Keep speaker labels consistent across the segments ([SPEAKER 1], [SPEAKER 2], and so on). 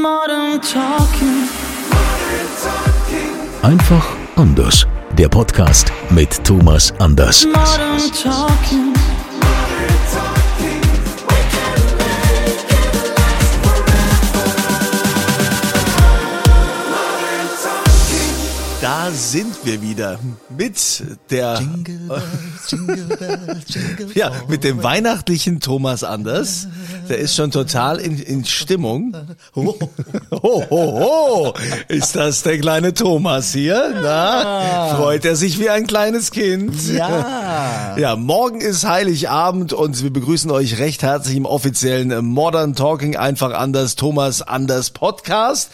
[SPEAKER 1] Modern Talking.
[SPEAKER 2] Einfach anders. Der Podcast mit Thomas Anders.
[SPEAKER 1] Modern Talking.
[SPEAKER 3] Da sind wir wieder mit der ja mit dem weihnachtlichen Thomas Anders. Der ist schon total in, in Stimmung. Ho, ho, ho. Ist das der kleine Thomas hier? Na, freut er sich wie ein kleines Kind?
[SPEAKER 4] Ja.
[SPEAKER 3] Ja, morgen ist Heiligabend und wir begrüßen euch recht herzlich im offiziellen Modern Talking einfach anders Thomas Anders Podcast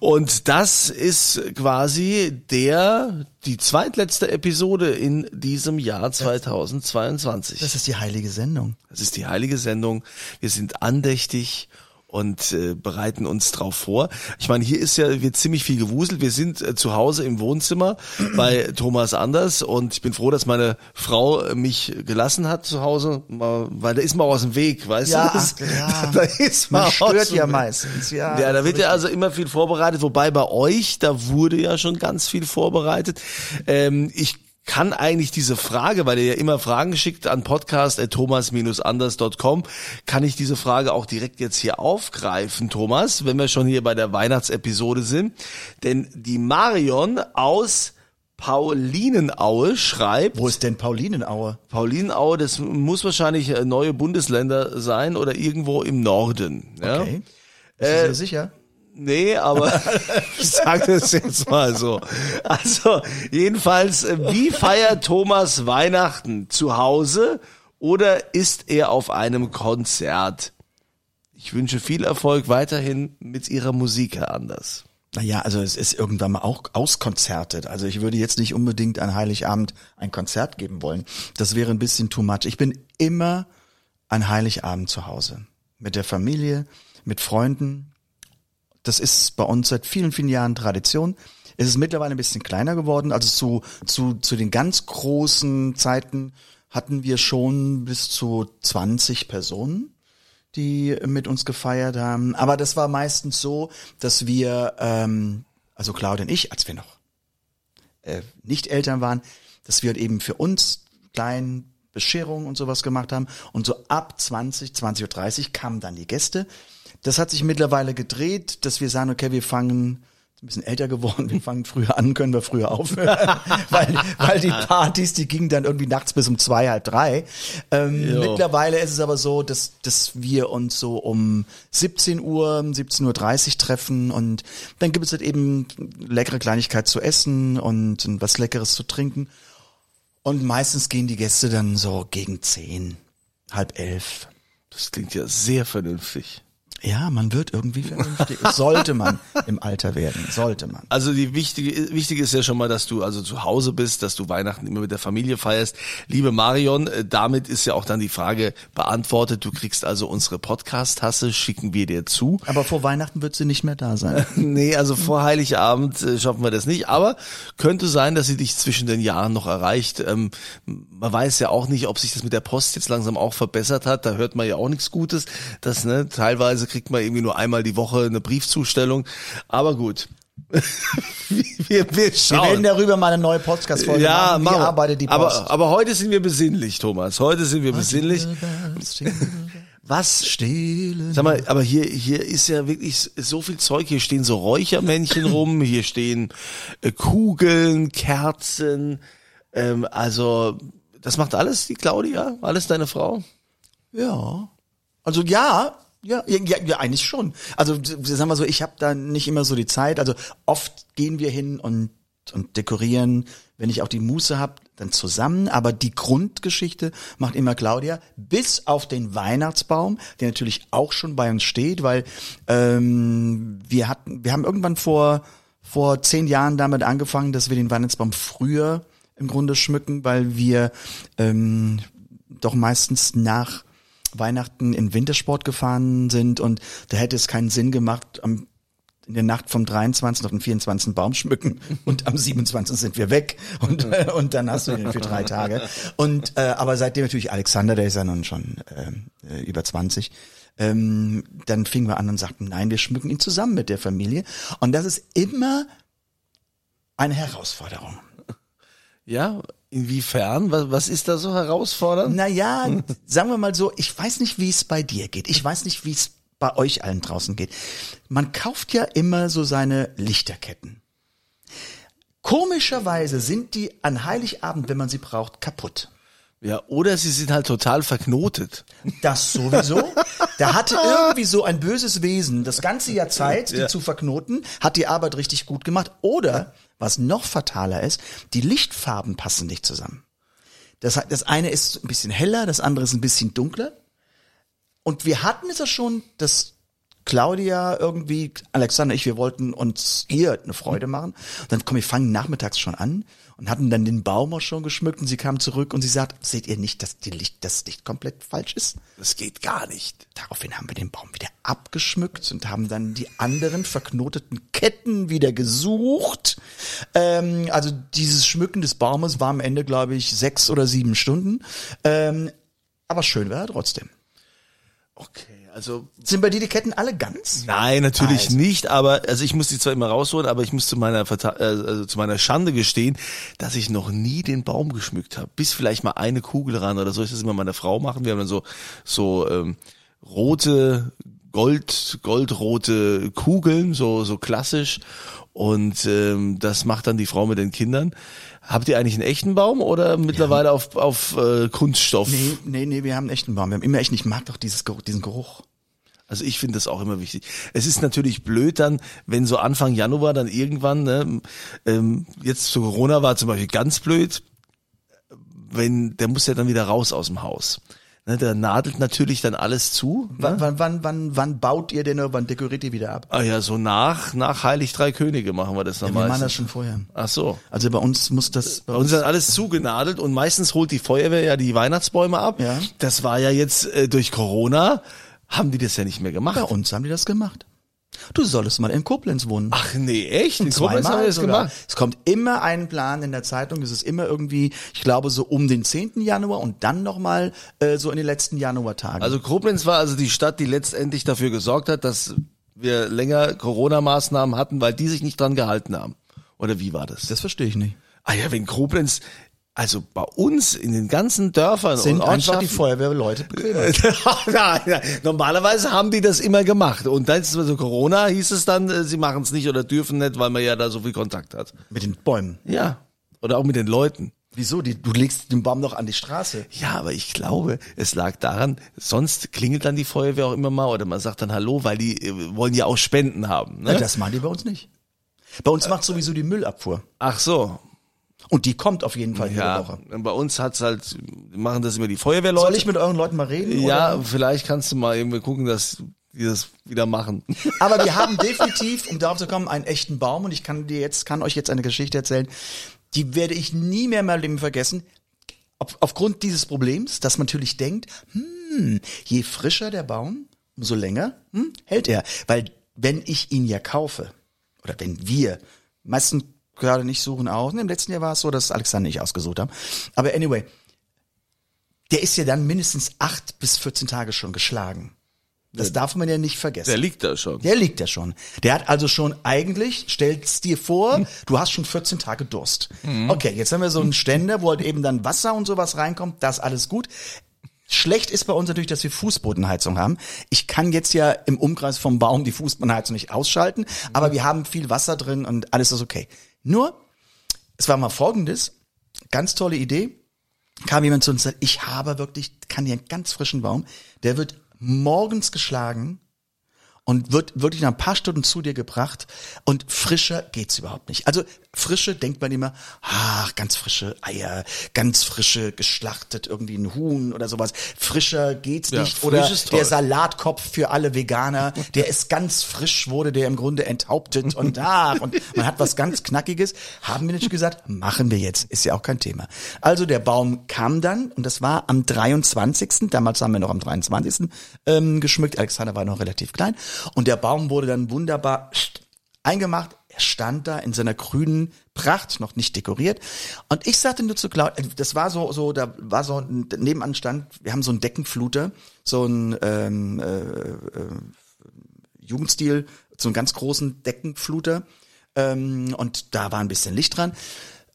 [SPEAKER 3] und das ist quasi der die zweitletzte Episode in diesem Jahr 2022.
[SPEAKER 4] Das ist die heilige Sendung.
[SPEAKER 3] Das ist die heilige Sendung. Wir sind andächtig und äh, bereiten uns drauf vor. Ich meine, hier ist ja wird ziemlich viel gewuselt. Wir sind äh, zu Hause im Wohnzimmer bei Thomas Anders und ich bin froh, dass meine Frau äh, mich gelassen hat zu Hause, weil da ist man aus dem Weg, weißt
[SPEAKER 4] Ja,
[SPEAKER 3] du? Das,
[SPEAKER 4] ja.
[SPEAKER 3] Da ist man,
[SPEAKER 4] Man stört ja meistens. Ja,
[SPEAKER 3] Ja, da wird ja also immer viel vorbereitet, wobei bei euch, da wurde ja schon ganz viel vorbereitet. Ähm, ich kann eigentlich diese Frage, weil ihr ja immer Fragen schickt an podcast.thomas-anders.com, kann ich diese Frage auch direkt jetzt hier aufgreifen, Thomas, wenn wir schon hier bei der Weihnachtsepisode sind. Denn die Marion aus Paulinenaue schreibt,
[SPEAKER 4] Wo ist denn Paulinenaue?
[SPEAKER 3] Paulinenaue, das muss wahrscheinlich äh, neue Bundesländer sein oder irgendwo im Norden. Ja?
[SPEAKER 4] Okay. Bist du dir sicher?
[SPEAKER 3] Nee, aber ich sage es jetzt mal so. Also, jedenfalls, äh, wie feiert Thomas Weihnachten? Zu Hause oder ist er auf einem Konzert? Ich wünsche viel Erfolg weiterhin mit Ihrer Musik, Herr Anders.
[SPEAKER 4] Naja, also es ist irgendwann mal auch auskonzertet. Also ich würde jetzt nicht unbedingt an Heiligabend ein Konzert geben wollen. Das wäre ein bisschen too much. Ich bin immer an Heiligabend zu Hause. Mit der Familie, mit Freunden. Das ist bei uns seit vielen, vielen Jahren Tradition. Es ist mittlerweile ein bisschen kleiner geworden. Also zu, zu, zu den ganz großen Zeiten hatten wir schon bis zu 20 Personen die mit uns gefeiert haben. Aber das war meistens so, dass wir, ähm, also Claudia und ich, als wir noch äh, nicht Eltern waren, dass wir eben für uns kleinen Bescherungen und sowas gemacht haben. Und so ab 20, 20.30 Uhr kamen dann die Gäste. Das hat sich mittlerweile gedreht, dass wir sagen, okay, wir fangen ein bisschen älter geworden, wir fangen früher an, können wir früher aufhören, weil, weil die Partys, die gingen dann irgendwie nachts bis um zwei, halb drei. Ähm, mittlerweile ist es aber so, dass, dass wir uns so um 17 Uhr, 17.30 Uhr treffen und dann gibt es halt eben leckere Kleinigkeit zu essen und was Leckeres zu trinken. Und meistens gehen die Gäste dann so gegen zehn, halb elf.
[SPEAKER 3] Das klingt ja sehr vernünftig.
[SPEAKER 4] Ja, man wird irgendwie vernünftig. sollte man im Alter werden, sollte man.
[SPEAKER 3] Also die wichtige, wichtige ist ja schon mal, dass du also zu Hause bist, dass du Weihnachten immer mit der Familie feierst. Liebe Marion, äh, damit ist ja auch dann die Frage beantwortet. Du kriegst also unsere Podcast-Tasse, schicken wir dir zu.
[SPEAKER 4] Aber vor Weihnachten wird sie nicht mehr da sein.
[SPEAKER 3] Nee, also vor Heiligabend äh, schaffen wir das nicht, aber könnte sein, dass sie dich zwischen den Jahren noch erreicht. Ähm, man weiß ja auch nicht, ob sich das mit der Post jetzt langsam auch verbessert hat. Da hört man ja auch nichts Gutes. Das, ne, teilweise kriegt man irgendwie nur einmal die Woche eine Briefzustellung. Aber gut. wir, wir
[SPEAKER 4] Wir
[SPEAKER 3] schauen.
[SPEAKER 4] werden darüber mal eine neue Podcast-Folge
[SPEAKER 3] ja,
[SPEAKER 4] machen. Wie
[SPEAKER 3] wir.
[SPEAKER 4] arbeitet die Post?
[SPEAKER 3] Aber, aber heute sind wir besinnlich, Thomas. Heute sind wir besinnlich. Was
[SPEAKER 4] Stille.
[SPEAKER 3] Sag mal, aber hier, hier ist ja wirklich so viel Zeug. Hier stehen so Räuchermännchen rum, hier stehen äh, Kugeln, Kerzen. Ähm, also, das macht alles die Claudia? Alles deine Frau?
[SPEAKER 4] Ja. Also ja, ja, ja, ja, eigentlich schon. Also sagen wir so, ich habe da nicht immer so die Zeit. Also oft gehen wir hin und und dekorieren, wenn ich auch die Muße hab, dann zusammen, aber die Grundgeschichte macht immer Claudia, bis auf den Weihnachtsbaum, der natürlich auch schon bei uns steht, weil ähm, wir hatten, wir haben irgendwann vor vor zehn Jahren damit angefangen, dass wir den Weihnachtsbaum früher im Grunde schmücken, weil wir ähm, doch meistens nach Weihnachten in Wintersport gefahren sind und da hätte es keinen Sinn gemacht, am in der Nacht vom 23. auf den 24. Baum schmücken und am 27. sind wir weg und, äh, und dann hast du den für drei Tage. Und äh, aber seitdem natürlich Alexander, der ist ja nun schon äh, über 20, ähm, dann fingen wir an und sagten, nein, wir schmücken ihn zusammen mit der Familie. Und das ist immer eine Herausforderung.
[SPEAKER 3] Ja, inwiefern? Was, was ist da so herausfordernd?
[SPEAKER 4] Naja, sagen wir mal so, ich weiß nicht, wie es bei dir geht. Ich weiß nicht, wie es bei euch allen draußen geht. Man kauft ja immer so seine Lichterketten. Komischerweise sind die an Heiligabend, wenn man sie braucht, kaputt.
[SPEAKER 3] Ja, oder sie sind halt total verknotet.
[SPEAKER 4] Das sowieso. Da hatte irgendwie so ein böses Wesen das ganze Jahr Zeit, die
[SPEAKER 3] Ja.
[SPEAKER 4] zu verknoten, hat die Arbeit richtig gut gemacht. Oder, was noch fataler ist, die Lichtfarben passen nicht zusammen. Das, das eine ist ein bisschen heller, das andere ist ein bisschen dunkler. Und wir hatten es ja schon, dass Claudia irgendwie, Alexander, ich, wir wollten uns ihr eine Freude machen. Und dann komm, wir fangen nachmittags schon an und hatten dann den Baum auch schon geschmückt und sie kam zurück und sie sagt, seht ihr nicht, dass die Licht, das Licht komplett falsch ist?
[SPEAKER 3] Das geht gar nicht.
[SPEAKER 4] Daraufhin haben wir den Baum wieder abgeschmückt und haben dann die anderen verknoteten Ketten wieder gesucht. Ähm, also dieses Schmücken des Baumes war am Ende, glaube ich, sechs oder sieben Stunden. Ähm, aber schön war er trotzdem.
[SPEAKER 3] Okay, also
[SPEAKER 4] Sind bei dir die Ketten alle ganz?
[SPEAKER 3] Nein, natürlich
[SPEAKER 4] Also.
[SPEAKER 3] nicht, aber also ich muss die zwar immer rausholen, aber ich muss zu meiner Verta- äh, also zu meiner Schande gestehen, dass ich noch nie den Baum geschmückt habe. Bis vielleicht mal eine Kugel ran oder so. Ich das immer meine Frau machen. Wir haben dann so so ähm, rote Gold goldrote Kugeln, so so klassisch und ähm, das macht dann die Frau mit den Kindern. Habt ihr eigentlich einen echten Baum oder mittlerweile auf auf äh, Kunststoff?
[SPEAKER 4] Nee, nee, nee, wir haben einen echten Baum. Wir haben immer echt, ich mag doch dieses, Geruch- diesen Geruch.
[SPEAKER 3] Also ich finde das auch immer wichtig. Es ist natürlich blöd dann, wenn so Anfang Januar dann irgendwann, ne, ähm, jetzt zu Corona war zum Beispiel ganz blöd, wenn, der muss ja dann wieder raus aus dem Haus. Ne, der nadelt natürlich dann alles zu. Ne?
[SPEAKER 4] Wann, wann, wann, wann, wann baut ihr denn, wann dekoriert ihr wieder ab?
[SPEAKER 3] Ah ja, so nach, nach Heilig Drei Könige machen wir das dann
[SPEAKER 4] Wir machen das
[SPEAKER 3] meistens.
[SPEAKER 4] schon vorher.
[SPEAKER 3] Ach so.
[SPEAKER 4] Also bei uns muss das,
[SPEAKER 3] Bei uns ist dann alles zugenadelt und meistens holt die Feuerwehr ja die Weihnachtsbäume ab.
[SPEAKER 4] Ja.
[SPEAKER 3] Das war ja jetzt äh, durch Corona, haben die das ja nicht mehr gemacht.
[SPEAKER 4] bei uns haben die das gemacht. Du solltest mal in Koblenz wohnen.
[SPEAKER 3] Ach nee, echt? In Koblenz haben wir das gemacht.
[SPEAKER 4] Es kommt immer ein Plan in der Zeitung. Es ist immer irgendwie, ich glaube, so um den 10. Januar und dann nochmal äh, so in den letzten Januartagen.
[SPEAKER 3] Also Koblenz war also die Stadt, die letztendlich dafür gesorgt hat, dass wir länger Corona-Maßnahmen hatten, weil die sich nicht dran gehalten haben. Oder wie war das?
[SPEAKER 4] das verstehe ich nicht.
[SPEAKER 3] ah ja, wenn Koblenz, also bei uns in den ganzen Dörfern
[SPEAKER 4] Sind
[SPEAKER 3] und
[SPEAKER 4] einfach die
[SPEAKER 3] Ortschaften,
[SPEAKER 4] Feuerwehrleute bequemer.
[SPEAKER 3] nein, nein. Normalerweise haben die das immer gemacht. Und dann ist so Corona, hieß es dann, äh, sie machen es nicht oder dürfen nicht, weil man ja da so viel Kontakt hat.
[SPEAKER 4] Mit den Bäumen.
[SPEAKER 3] Ja. Oder auch mit den Leuten.
[SPEAKER 4] Wieso? Die, du legst den Baum noch an die Straße.
[SPEAKER 3] Ja, aber ich glaube, es lag daran, sonst klingelt dann die Feuerwehr auch immer mal oder man sagt dann Hallo, weil die äh, wollen ja auch Spenden haben. Ne?
[SPEAKER 4] Ja, das machen die bei uns nicht. Bei uns macht sowieso die Müllabfuhr.
[SPEAKER 3] Ach so.
[SPEAKER 4] Und die kommt auf jeden Fall jede
[SPEAKER 3] Ja,
[SPEAKER 4] Woche.
[SPEAKER 3] bei uns hat's halt, machen das immer die Feuerwehrleute.
[SPEAKER 4] Soll ich mit euren Leuten mal reden?
[SPEAKER 3] ja,
[SPEAKER 4] Oder?
[SPEAKER 3] vielleicht kannst du mal irgendwie gucken, dass die das wieder machen.
[SPEAKER 4] Aber wir haben definitiv, um darauf zu kommen, einen echten Baum und ich kann dir jetzt, kann euch jetzt eine Geschichte erzählen, die werde ich nie mehr in meinem Leben vergessen. Auf, aufgrund dieses Problems, dass man natürlich denkt, hm, je frischer der Baum, umso länger hm, hält er. Weil wenn ich ihn ja kaufe, oder wenn wir, meistens gerade nicht suchen aus, im letzten Jahr war es so, dass Alexander nicht ausgesucht haben. Aber anyway, der ist ja dann mindestens acht bis 14 Tage schon geschlagen. Das darf man ja nicht vergessen.
[SPEAKER 3] Der liegt da schon.
[SPEAKER 4] Der liegt ja schon. Der hat also schon eigentlich, stell's dir vor, du hast schon 14 Tage Durst. Okay, jetzt haben wir so einen Ständer, wo halt eben dann Wasser und sowas reinkommt, das alles gut. Schlecht ist bei uns natürlich, dass wir Fußbodenheizung haben. Ich kann jetzt ja im Umkreis vom Baum die Fußbodenheizung nicht ausschalten, aber wir haben viel Wasser drin und alles ist okay. Nur, es war mal folgendes, ganz tolle Idee, kam jemand zu uns und sagt, ich habe wirklich, kann hier einen ganz frischen Baum, der wird morgens geschlagen und wird wirklich nach ein paar Stunden zu dir gebracht und frischer geht's überhaupt nicht. Also frische denkt man immer, ach, ganz frische Eier, ganz frische geschlachtet irgendwie ein Huhn oder sowas. Frischer geht's
[SPEAKER 3] Ja,
[SPEAKER 4] nicht oder der Salatkopf für alle Veganer, der ist ganz frisch, wurde der im Grunde enthauptet und ach, und man hat was ganz knackiges. Haben wir nicht gesagt, machen wir jetzt, ist ja auch kein Thema. Also der Baum kam dann und das war am 23. Damals haben wir noch am 23. Ähm, geschmückt. Alexander war noch relativ klein und der Baum wurde dann wunderbar eingemacht. Er stand da in seiner grünen Pracht, noch nicht dekoriert. Und ich sagte nur zu Claudia, das war so, so, da war so ein, nebenan stand, wir haben so einen Deckenfluter, so ein ähm, äh, äh, Jugendstil, so einen ganz großen Deckenfluter. Ähm, und da war ein bisschen Licht dran.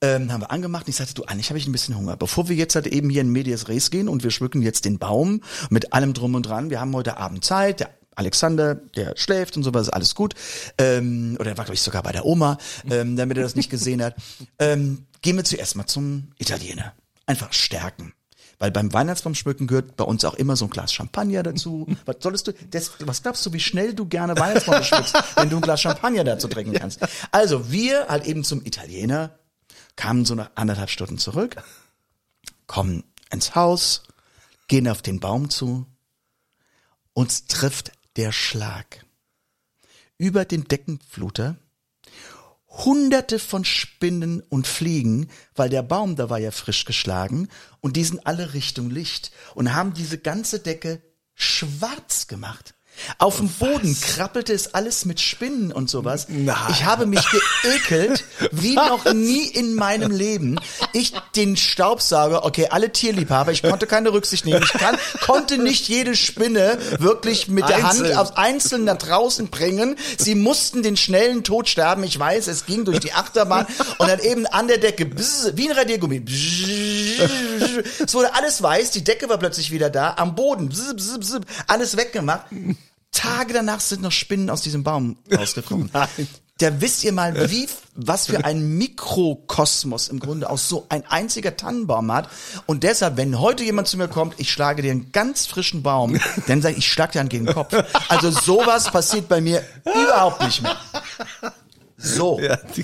[SPEAKER 4] Ähm, haben wir angemacht und ich sagte, du, eigentlich habe ich ein bisschen Hunger. Bevor wir jetzt halt eben hier in Medias Res gehen und wir schmücken jetzt den Baum mit allem drum und dran, wir haben heute Abend Zeit, der Alexander, der schläft und sowas, alles gut. Ähm, oder er war, glaube ich, sogar bei der Oma, ähm, damit er das nicht gesehen hat. Ähm, gehen wir zuerst mal zum Italiener. Einfach stärken. Weil beim Weihnachtsbaum schmücken gehört bei uns auch immer so ein Glas Champagner dazu. Was solltest du, das, was glaubst du, wie schnell du gerne Weihnachtsbaum schmückst, wenn du ein Glas Champagner dazu trinken kannst? Also wir halt eben zum Italiener, kamen so nach anderthalb Stunden zurück, kommen ins Haus, gehen auf den Baum zu, uns trifft der Schlag. Über den Deckenfluter hunderte von Spinnen und Fliegen, weil der Baum, da war ja frisch geschlagen und die sind alle Richtung Licht und haben diese ganze Decke schwarz gemacht. Auf dem Boden krabbelte es alles mit Spinnen und sowas.
[SPEAKER 3] Nein.
[SPEAKER 4] Ich habe mich geekelt wie noch nie in meinem Leben. Ich den Staubsauger, okay, alle Tierliebhaber, ich konnte keine Rücksicht nehmen. Ich kann, konnte nicht jede Spinne wirklich mit der Hand
[SPEAKER 3] Einzeln.
[SPEAKER 4] auf einzeln nach draußen bringen. Sie mussten den schnellen Tod sterben. Ich weiß, es ging durch die Achterbahn und dann eben an der Decke, bzz, wie ein Radiergummi. Bzz, Es wurde alles weiß, die Decke war plötzlich wieder da, am Boden, bzz, alles weggemacht. Tage danach sind noch Spinnen aus diesem Baum rausgekommen. Da wisst ihr mal, wie, was für ein Mikrokosmos im Grunde aus so ein einziger Tannenbaum hat. Und deshalb, wenn heute jemand zu mir kommt, ich schlage dir einen ganz frischen Baum, dann sage ich, ich schlag dir einen gegen den Kopf. Also sowas passiert bei mir überhaupt nicht mehr. So.
[SPEAKER 3] Ja, die,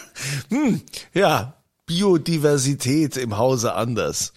[SPEAKER 3] hm, ja, Biodiversität im Hause anders.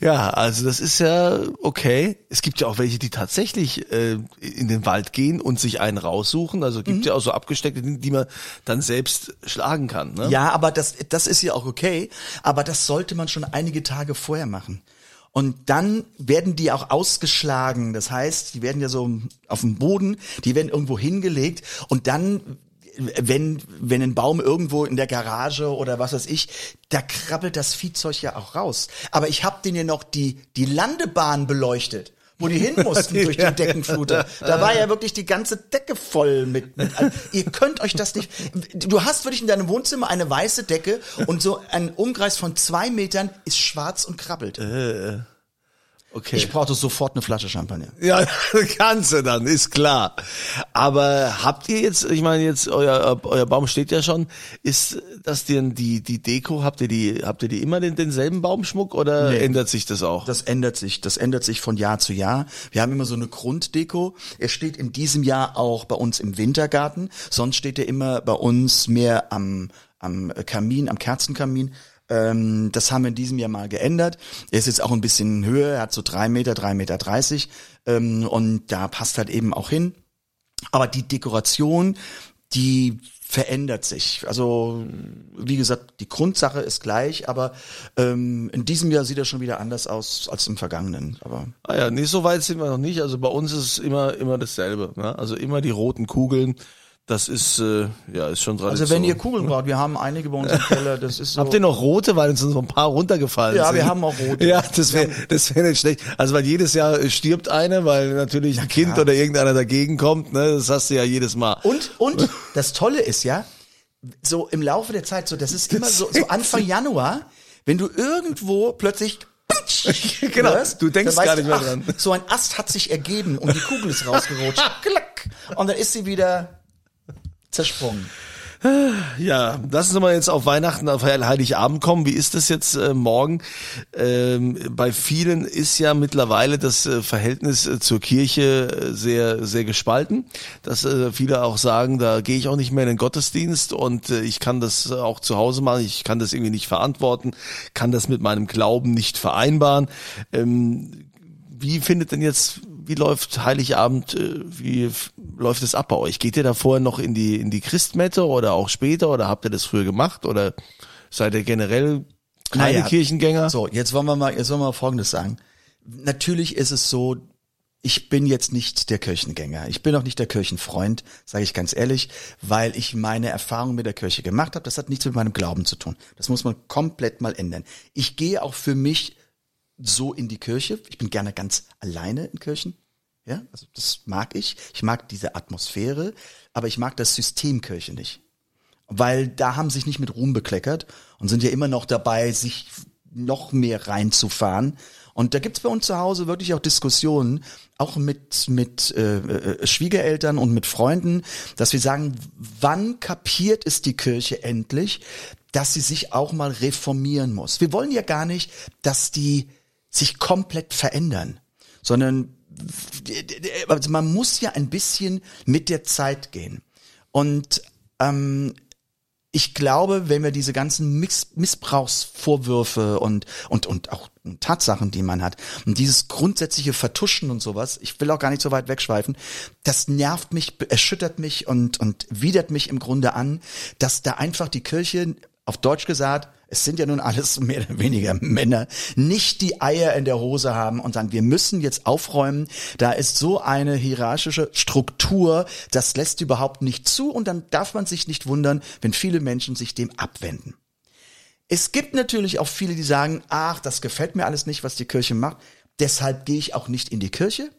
[SPEAKER 3] Ja, also das ist ja okay. Es gibt ja auch welche, die tatsächlich äh, in den Wald gehen und sich einen raussuchen. Also gibt ja auch so abgesteckte Dinge, die man dann selbst schlagen kann. Ne?
[SPEAKER 4] Ja, aber das, das ist ja auch okay. Aber das sollte man schon einige Tage vorher machen. Und dann werden die auch ausgeschlagen. Das heißt, die werden ja so auf dem Boden, die werden irgendwo hingelegt und dann wenn, wenn ein Baum irgendwo in der Garage oder was weiß ich, da krabbelt das Viehzeug ja auch raus. Aber ich habe denen ja noch die, die Landebahn beleuchtet, wo die hin mussten durch den Deckenfluter. Da war ja wirklich die ganze Decke voll mit, mit ihr könnt euch das nicht, du hast wirklich in deinem Wohnzimmer eine weiße Decke und so ein Umkreis von zwei Metern ist schwarz und krabbelt.
[SPEAKER 3] Okay.
[SPEAKER 4] Ich brauchte sofort eine Flasche Champagner.
[SPEAKER 3] Ja, kannst du dann, ist klar. Aber habt ihr jetzt, ich meine jetzt, euer, euer Baum steht ja schon, ist das denn die, die Deko, habt ihr die, habt ihr die immer den, denselben Baumschmuck oder
[SPEAKER 4] Nee.
[SPEAKER 3] ändert sich das auch?
[SPEAKER 4] Das ändert sich. Das ändert sich von Jahr zu Jahr. Wir haben immer so eine Grunddeko. Er steht in diesem Jahr auch bei uns im Wintergarten. Sonst steht er immer bei uns mehr am, am Kamin, am Kerzenkamin. Ähm, das haben wir in diesem Jahr mal geändert. Er ist jetzt auch ein bisschen höher. Er hat so drei Meter, drei Meter dreißig. Ähm, und da passt halt eben auch hin. Aber die Dekoration, die verändert sich. Also wie gesagt, die Grundsache ist gleich, aber ähm, in diesem Jahr sieht er schon wieder anders aus als im vergangenen. Aber
[SPEAKER 3] Ah ja, nee, so weit sind wir noch nicht. Also bei uns ist es immer, immer dasselbe. Ne? Also immer die roten Kugeln. Das ist, äh, ja, ist schon Tradition.
[SPEAKER 4] also wenn ihr Kugeln braucht, wir haben einige bei uns im Keller. Das ist so.
[SPEAKER 3] Habt ihr noch rote, weil uns so ein paar runtergefallen
[SPEAKER 4] Ja,
[SPEAKER 3] sind?
[SPEAKER 4] wir haben auch rote.
[SPEAKER 3] Ja, das wäre das wäre nicht schlecht. Also weil jedes Jahr äh, stirbt eine, weil natürlich ein Kind oder irgendeiner dagegen kommt. Ne, das hast du ja jedes Mal.
[SPEAKER 4] Und und das Tolle ist ja, so im Laufe der Zeit, so das ist immer so, so Anfang Januar, wenn du irgendwo plötzlich
[SPEAKER 3] Genau,
[SPEAKER 4] hörst,
[SPEAKER 3] du denkst gar nicht mehr
[SPEAKER 4] ach,
[SPEAKER 3] dran.
[SPEAKER 4] So ein Ast hat sich ergeben und die Kugel ist rausgerutscht. Klack. Und dann ist sie wieder zersprungen.
[SPEAKER 3] Ja, lassen Sie mal jetzt auf Weihnachten, auf Heiligabend kommen. Wie ist das jetzt äh, morgen? Ähm, bei vielen ist ja mittlerweile das äh, Verhältnis äh, zur Kirche äh, sehr, sehr gespalten. Dass äh, viele auch sagen, da gehe ich auch nicht mehr in den Gottesdienst und äh, ich kann das auch zu Hause machen. Ich kann das irgendwie nicht verantworten, kann das mit meinem Glauben nicht vereinbaren. Ähm, wie findet denn jetzt, wie läuft Heiligabend, äh, wie läuft es ab bei euch? Geht ihr da vorher noch in die, in die Christmette oder auch später oder habt ihr das früher gemacht oder seid ihr generell keine
[SPEAKER 4] Naja,
[SPEAKER 3] Kirchengänger?
[SPEAKER 4] So, jetzt wollen wir mal, jetzt wollen wir mal Folgendes sagen. Natürlich ist es so, ich bin jetzt nicht der Kirchengänger. Ich bin auch nicht der Kirchenfreund, sage ich ganz ehrlich, weil ich meine Erfahrung mit der Kirche gemacht habe. Das hat nichts mit meinem Glauben zu tun. Das muss man komplett mal ändern. Ich gehe auch für mich so in die Kirche. Ich bin gerne ganz alleine in Kirchen. Ja, also das mag ich. Ich mag diese Atmosphäre, aber ich mag das System Kirche nicht weil da haben sich nicht mit Ruhm bekleckert und sind ja immer noch dabei, sich noch mehr reinzufahren. Und da gibt's bei uns zu Hause wirklich auch Diskussionen, auch mit, mit äh, äh, Schwiegereltern und mit Freunden, dass wir sagen, wann kapiert es die Kirche endlich, dass sie sich auch mal reformieren muss. Wir wollen ja gar nicht, dass die sich komplett verändern, sondern also man muss ja ein bisschen mit der Zeit gehen. Und ähm, ich glaube, wenn wir diese ganzen Miss Missbrauchsvorwürfe und, und, und auch Tatsachen, die man hat, und dieses grundsätzliche Vertuschen und sowas, ich will auch gar nicht so weit wegschweifen, das nervt mich, erschüttert mich und, und widert mich im Grunde an, dass da einfach die Kirche, auf Deutsch gesagt, es sind ja nun alles mehr oder weniger Männer, nicht die Eier in der Hose haben und sagen, wir müssen jetzt aufräumen, da ist so eine hierarchische Struktur, das lässt überhaupt nicht zu und dann darf man sich nicht wundern, wenn viele Menschen sich dem abwenden. Es gibt natürlich auch viele, die sagen, ach, das gefällt mir alles nicht, was die Kirche macht, deshalb gehe ich auch nicht in die Kirche.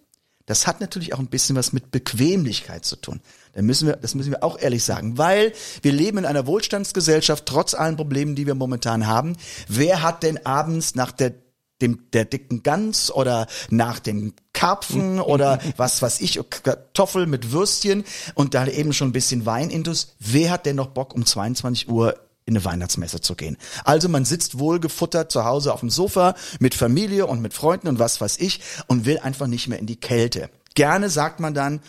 [SPEAKER 4] Das hat natürlich auch ein bisschen was mit Bequemlichkeit zu tun. Da müssen wir, das müssen wir auch ehrlich sagen, weil wir leben in einer Wohlstandsgesellschaft, trotz allen Problemen, die wir momentan haben. Wer hat denn abends nach der dem, der dicken Gans oder nach dem Karpfen oder was was ich, Kartoffel mit Würstchen und da eben schon ein bisschen Wein intus. Wer hat denn noch Bock um 22 Uhr in eine Weihnachtsmesse zu gehen. Also man sitzt wohlgefuttert zu Hause auf dem Sofa mit Familie und mit Freunden und was weiß ich und will einfach nicht mehr in die Kälte. Gerne sagt man dann,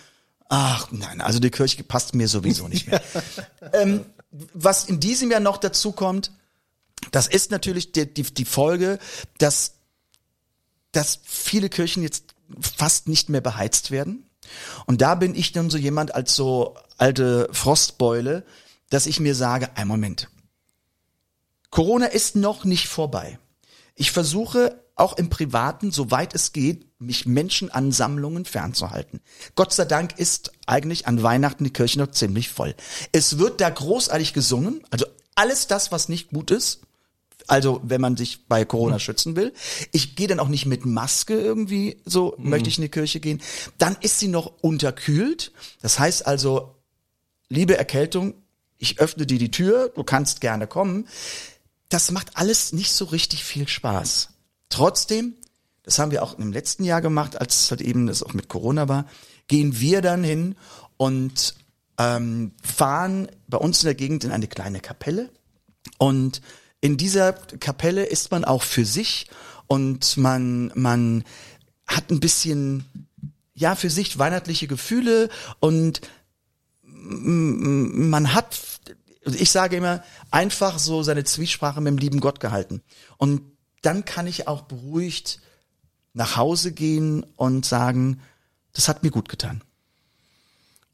[SPEAKER 4] ach nein, also die Kirche passt mir sowieso nicht mehr. ähm, was in diesem Jahr noch dazu kommt, das ist natürlich die, die, die Folge, dass, dass viele Kirchen jetzt fast nicht mehr beheizt werden. Und da bin ich dann so jemand als so alte Frostbeule, dass ich mir sage, ein Moment, Corona ist noch nicht vorbei. Ich versuche auch im Privaten, soweit es geht, mich Menschenansammlungen fernzuhalten. Gott sei Dank ist eigentlich an Weihnachten die Kirche noch ziemlich voll. Es wird da großartig gesungen, also alles das, was nicht gut ist. Also, wenn man sich bei Corona schützen will. Ich gehe dann auch nicht mit Maske irgendwie, so möchte ich in die Kirche gehen. Dann ist sie noch unterkühlt. Das heißt also, liebe Erkältung, ich öffne dir die Tür, du kannst gerne kommen. Das macht alles nicht so richtig viel Spaß. Trotzdem, das haben wir auch im letzten Jahr gemacht, als es halt eben das auch mit Corona war, gehen wir dann hin und ähm, fahren bei uns in der Gegend in eine kleine Kapelle. Und in dieser Kapelle ist man auch für sich und man, man hat ein bisschen, ja, für sich weihnachtliche Gefühle und man hat, ich sage immer, einfach so seine Zwiesprache mit dem lieben Gott gehalten. Und dann kann ich auch beruhigt nach Hause gehen und sagen, das hat mir gut getan.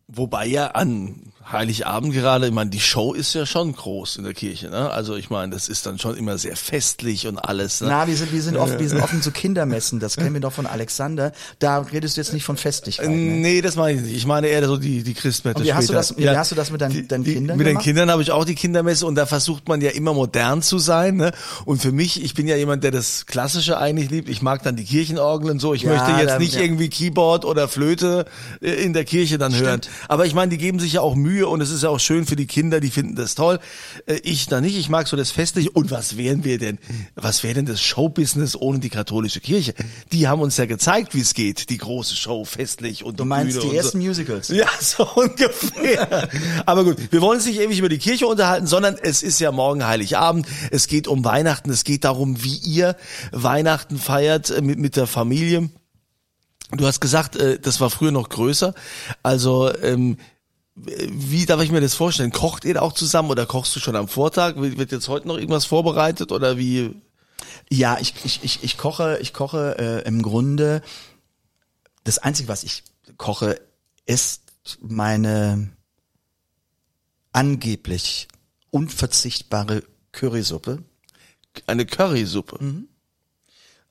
[SPEAKER 3] Wobei ja an Heiligabend gerade, ich meine, die Show ist ja schon groß in der Kirche, ne? Also ich meine, das ist dann schon immer sehr festlich und alles. Ne?
[SPEAKER 4] Na, wir sind, wir sind oft, wir sind offen zu Kindermessen. Das kennen wir doch von Alexander. Da redest du jetzt nicht von Festigkeit. Ne?
[SPEAKER 3] Nee, das meine ich nicht. Ich meine eher so die, die Christmette
[SPEAKER 4] wie hast du das- wie hast du das mit deinen- deinen
[SPEAKER 3] die,
[SPEAKER 4] Kindern
[SPEAKER 3] Mit den
[SPEAKER 4] gemacht?
[SPEAKER 3] Kindern habe ich auch die Kindermesse und da versucht man ja immer modern zu sein. Ne? Und für mich, ich bin ja jemand, der das Klassische eigentlich liebt. Ich mag dann die Kirchenorgeln so. Ich
[SPEAKER 4] Ja,
[SPEAKER 3] möchte jetzt
[SPEAKER 4] da-
[SPEAKER 3] nicht
[SPEAKER 4] ja.
[SPEAKER 3] irgendwie Keyboard oder Flöte äh, in der Kirche dann hören. Aber ich meine, die geben sich ja auch Mühe Kühe und es ist ja auch schön für die Kinder, die finden das toll. Äh, ich da nicht, ich mag so das Festliche. Und was wären wir denn, was wäre denn das Showbusiness ohne die katholische Kirche? Die haben uns ja gezeigt, wie es geht, die große Show, festlich und
[SPEAKER 4] Du meinst
[SPEAKER 3] Bühne
[SPEAKER 4] die ersten
[SPEAKER 3] so.
[SPEAKER 4] Musicals?
[SPEAKER 3] Ja, so ungefähr. Aber gut, wir wollen uns nicht ewig über die Kirche unterhalten, sondern es ist ja morgen Heiligabend. Es geht um Weihnachten. Es geht darum, wie ihr Weihnachten feiert äh, mit, mit der Familie. Du hast gesagt, äh, das war früher noch größer. Also, ähm, wie darf ich mir das vorstellen? Kocht ihr da auch zusammen oder kochst du schon am Vortag? Wird jetzt heute noch irgendwas vorbereitet oder wie?
[SPEAKER 4] Ja, ich, ich, ich, ich koche, ich koche äh, im Grunde. Das Einzige, was ich koche, ist meine angeblich unverzichtbare Currysuppe.
[SPEAKER 3] Eine Currysuppe.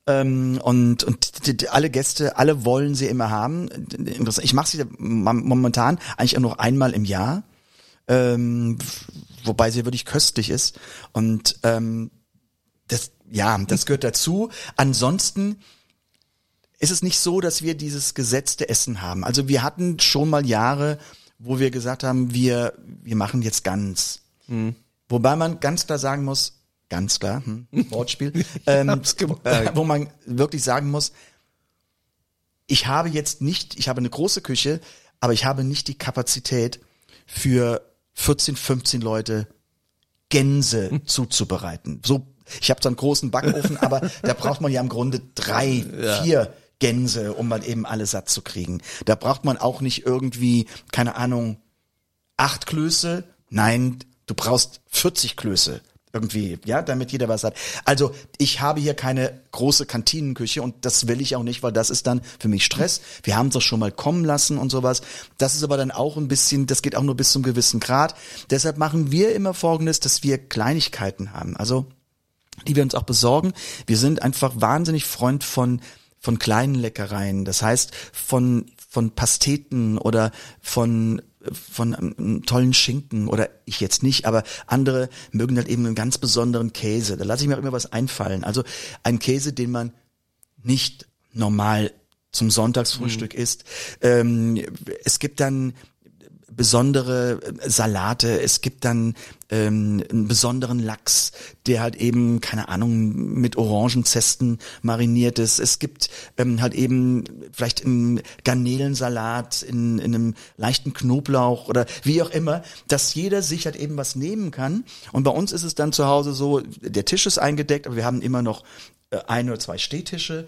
[SPEAKER 4] Ähm, und und die, die, alle Gäste, alle wollen sie immer haben. Interessant. Ich mache sie mom- momentan eigentlich auch noch einmal im Jahr, ähm, wobei sie wirklich köstlich ist. Und ähm, das, ja, das gehört dazu. Ansonsten ist es nicht so, dass wir dieses gesetzte Essen haben. Also wir hatten schon mal Jahre, wo wir gesagt haben, wir, wir machen jetzt ganz. Wobei man ganz klar sagen muss, ganz klar, hm, Wortspiel, ähm, äh, wo man wirklich sagen muss, ich habe jetzt nicht, ich habe eine große Küche, aber ich habe nicht die Kapazität für 14, 15 Leute Gänse zuzubereiten. So, ich habe zwar einen großen Backofen, aber da braucht man ja im Grunde drei, vier Gänse, um mal eben alle satt zu kriegen. Da braucht man auch nicht irgendwie, keine Ahnung, acht Klöße. Nein, du brauchst 40 Klöße irgendwie, ja, damit jeder was hat. Also ich habe hier keine große Kantinenküche und das will ich auch nicht, weil das ist dann für mich Stress. Wir haben es doch schon mal kommen lassen und sowas. Das ist aber dann auch ein bisschen, das geht auch nur bis zum gewissen Grad. Deshalb machen wir immer Folgendes, dass wir Kleinigkeiten haben. Also die wir uns auch besorgen. Wir sind einfach wahnsinnig Freund von von kleinen Leckereien. Das heißt von von Pasteten oder von von einem tollen Schinken oder ich jetzt nicht, aber andere mögen halt eben einen ganz besonderen Käse. Da lasse ich mir auch immer was einfallen. Also ein Käse, den man nicht normal zum Sonntagsfrühstück isst. Ähm, es gibt dann besondere äh, Salate, es gibt dann ähm, einen besonderen Lachs, der halt eben, keine Ahnung, mit Orangenzesten mariniert ist. Es gibt ähm, halt eben vielleicht einen Garnelensalat in, in einem leichten Knoblauch oder wie auch immer, dass jeder sich halt eben was nehmen kann. Und bei uns ist es dann zu Hause so, der Tisch ist eingedeckt, aber wir haben immer noch äh, ein oder zwei Stehtische.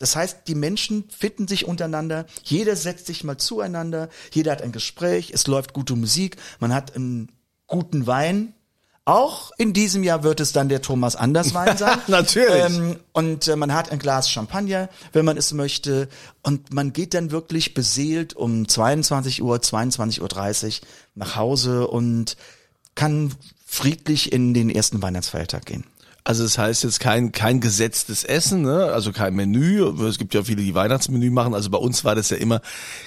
[SPEAKER 4] Das heißt, die Menschen finden sich untereinander, jeder setzt sich mal zueinander, jeder hat ein Gespräch, es läuft gute Musik, man hat einen guten Wein. Auch in diesem Jahr wird es dann der Thomas Anders Wein sein.
[SPEAKER 3] Natürlich.
[SPEAKER 4] Ähm, und äh, man hat ein Glas Champagner, wenn man es möchte. Und man geht dann wirklich beseelt um 22 Uhr, 22.30 Uhr nach Hause und kann friedlich in den ersten Weihnachtsfeiertag gehen.
[SPEAKER 3] Also das heißt jetzt kein kein gesetztes Essen, ne? also kein Menü. Es gibt ja viele, die Weihnachtsmenü machen. Also bei uns war das ja immer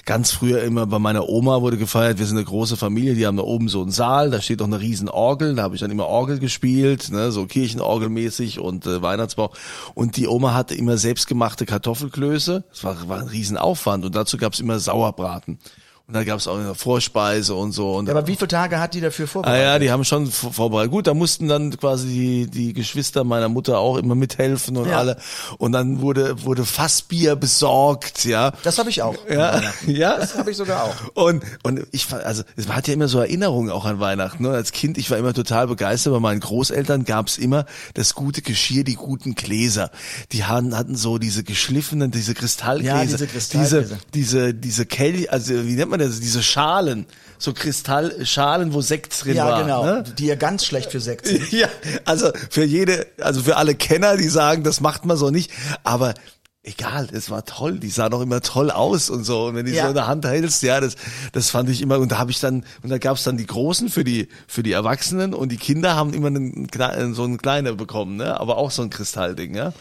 [SPEAKER 3] ganz früher immer bei meiner Oma wurde gefeiert. Wir sind eine große Familie, die haben da oben so einen Saal, da steht auch eine riesen Orgel. Da habe ich dann immer Orgel gespielt, ne? so Kirchenorgelmäßig und äh, Weihnachtsbau. Und die Oma hatte immer selbstgemachte Kartoffelklöße. Das war, war ein Riesenaufwand und dazu gab es immer Sauerbraten. Und da gab es auch eine Vorspeise und so. Und
[SPEAKER 4] Ja, aber wie viele Tage hat die dafür
[SPEAKER 3] Ah
[SPEAKER 4] vorbereitet?
[SPEAKER 3] ja, die haben schon vor- vorbereitet. Gut, da mussten dann quasi die, die Geschwister meiner Mutter auch immer mithelfen und
[SPEAKER 4] Ja.
[SPEAKER 3] alle. Und dann wurde, wurde Fassbier besorgt, ja.
[SPEAKER 4] Das habe ich auch.
[SPEAKER 3] Ja, ja.
[SPEAKER 4] Das habe ich sogar auch.
[SPEAKER 3] Und, und ich fand, also es hat ja immer so Erinnerungen auch an Weihnachten. Ne? Als Kind, ich war immer total begeistert. Bei meinen Großeltern gab's immer das gute Geschirr, die guten Gläser. Die hatten, hatten so diese geschliffenen, diese Kristallgläser.
[SPEAKER 4] Ja, diese Kristallgläser.
[SPEAKER 3] Diese, diese, diese Kelly, also wie nennt man das? Diese Schalen. So Kristallschalen, wo Sekt drin
[SPEAKER 4] Ja,
[SPEAKER 3] war.
[SPEAKER 4] genau.
[SPEAKER 3] Ne?
[SPEAKER 4] Die ja ganz schlecht für Sekt sind.
[SPEAKER 3] Ja, also für jede, also für alle Kenner, die sagen, das macht man so nicht, aber egal, es war toll, die sah doch immer toll aus und so. Und wenn die
[SPEAKER 4] Ja.
[SPEAKER 3] so in der Hand hältst, ja, das, das fand ich immer, und da habe ich dann, und da gab's dann die Großen für die, für die Erwachsenen und die Kinder haben immer einen, so einen kleinen bekommen, ne? Aber auch so ein Kristallding, ja.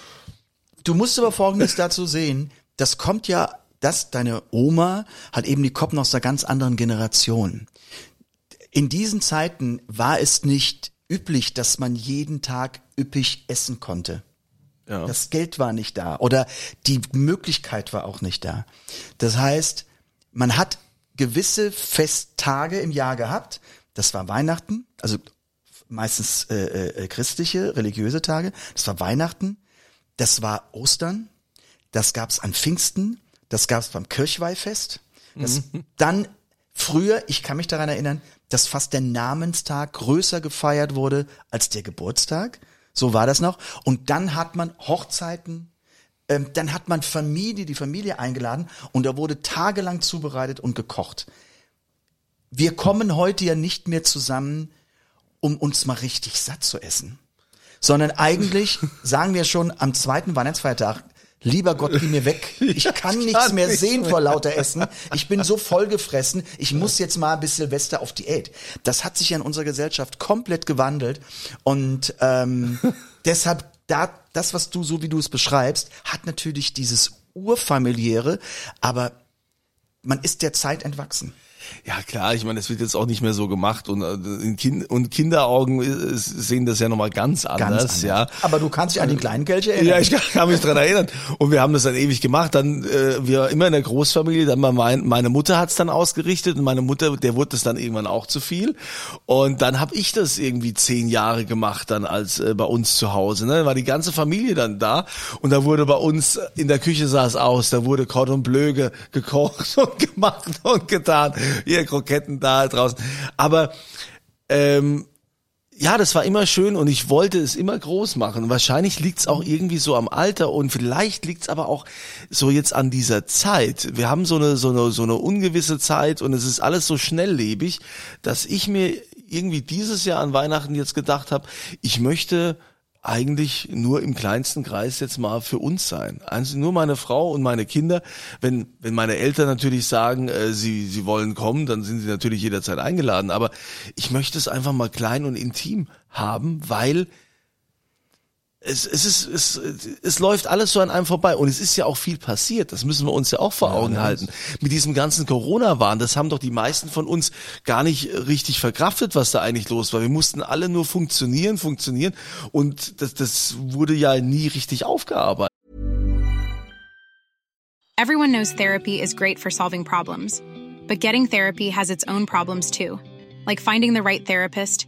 [SPEAKER 4] Du musst aber Folgendes dazu sehen. Das kommt ja, dass deine Oma hat eben, die kommt aus einer ganz anderen Generation. In diesen Zeiten war es nicht üblich, dass man jeden Tag üppig essen konnte.
[SPEAKER 3] Ja.
[SPEAKER 4] Das Geld war nicht da oder die Möglichkeit war auch nicht da. Das heißt, man hat gewisse Festtage im Jahr gehabt. Das war Weihnachten, also meistens äh, äh, christliche, religiöse Tage. Das war Weihnachten, das war Ostern, das gab's an Pfingsten, das gab's beim Kirchweihfest. Das dann früher, ich kann mich daran erinnern, dass fast der Namenstag größer gefeiert wurde als der Geburtstag. So war das noch. Und dann hat man Hochzeiten, ähm, dann hat man Familie, die Familie eingeladen und da wurde tagelang zubereitet und gekocht. Wir kommen heute ja nicht mehr zusammen, um uns mal richtig satt zu essen, sondern eigentlich sagen wir schon am zweiten Weihnachtsfeiertag, lieber Gott, geh mir weg. Ich kann nichts mehr sehen vor lauter Essen. Ich bin so vollgefressen. Ich muss jetzt mal bis Silvester auf Diät. Das hat sich ja in unserer Gesellschaft komplett gewandelt und ähm, deshalb da das, was du so wie du es beschreibst, hat natürlich dieses urfamiliäre, aber man ist der Zeit entwachsen.
[SPEAKER 3] Ja klar, ich meine, das wird jetzt auch nicht mehr so gemacht und, äh, in kind und Kinderaugen äh, sehen das ja nochmal ganz anders,
[SPEAKER 4] Ganz anders.
[SPEAKER 3] ja.
[SPEAKER 4] Aber du kannst dich an den kleinen Kelch erinnern.
[SPEAKER 3] Ja, ich kann, mich dran erinnern. Und wir haben das dann ewig gemacht. Dann äh, wir immer in der Großfamilie. Dann mein, meine Mutter hat's dann ausgerichtet und meine Mutter, der wurde das dann irgendwann auch zu viel. Und dann habe ich das irgendwie zehn Jahre gemacht dann als äh, bei uns zu Hause. Ne? Dann war die ganze Familie dann da und da wurde bei uns in der Küche sah es aus. Da wurde Cordon Bleu ge gekocht und gemacht und getan. Hier Kroketten da draußen. Aber ähm, ja, das war immer schön und ich wollte es immer groß machen. Wahrscheinlich liegt's auch irgendwie so am Alter und vielleicht liegt's aber auch so jetzt an dieser Zeit. Wir haben so eine, so eine, so eine ungewisse Zeit und es ist alles so schnelllebig, dass ich mir irgendwie dieses Jahr an Weihnachten jetzt gedacht habe, ich möchte eigentlich nur im kleinsten Kreis jetzt mal für uns sein. Also nur meine Frau und meine Kinder. Wenn, wenn meine Eltern natürlich sagen, äh, sie, sie wollen kommen, dann sind sie natürlich jederzeit eingeladen. Aber ich möchte es einfach mal klein und intim haben, weil es, es ist, es, es läuft alles so an einem vorbei und es ist ja auch viel passiert. Das müssen wir uns ja auch vor Augen halten. Mit diesem ganzen Corona-Wahn, das haben doch die meisten von uns gar nicht richtig verkraftet, was da eigentlich los war. Wir mussten alle nur funktionieren, funktionieren und das, das wurde ja nie richtig aufgearbeitet.
[SPEAKER 5] Everyone knows therapy is great for solving problems, but getting therapy has its own problems too, like finding the right therapist,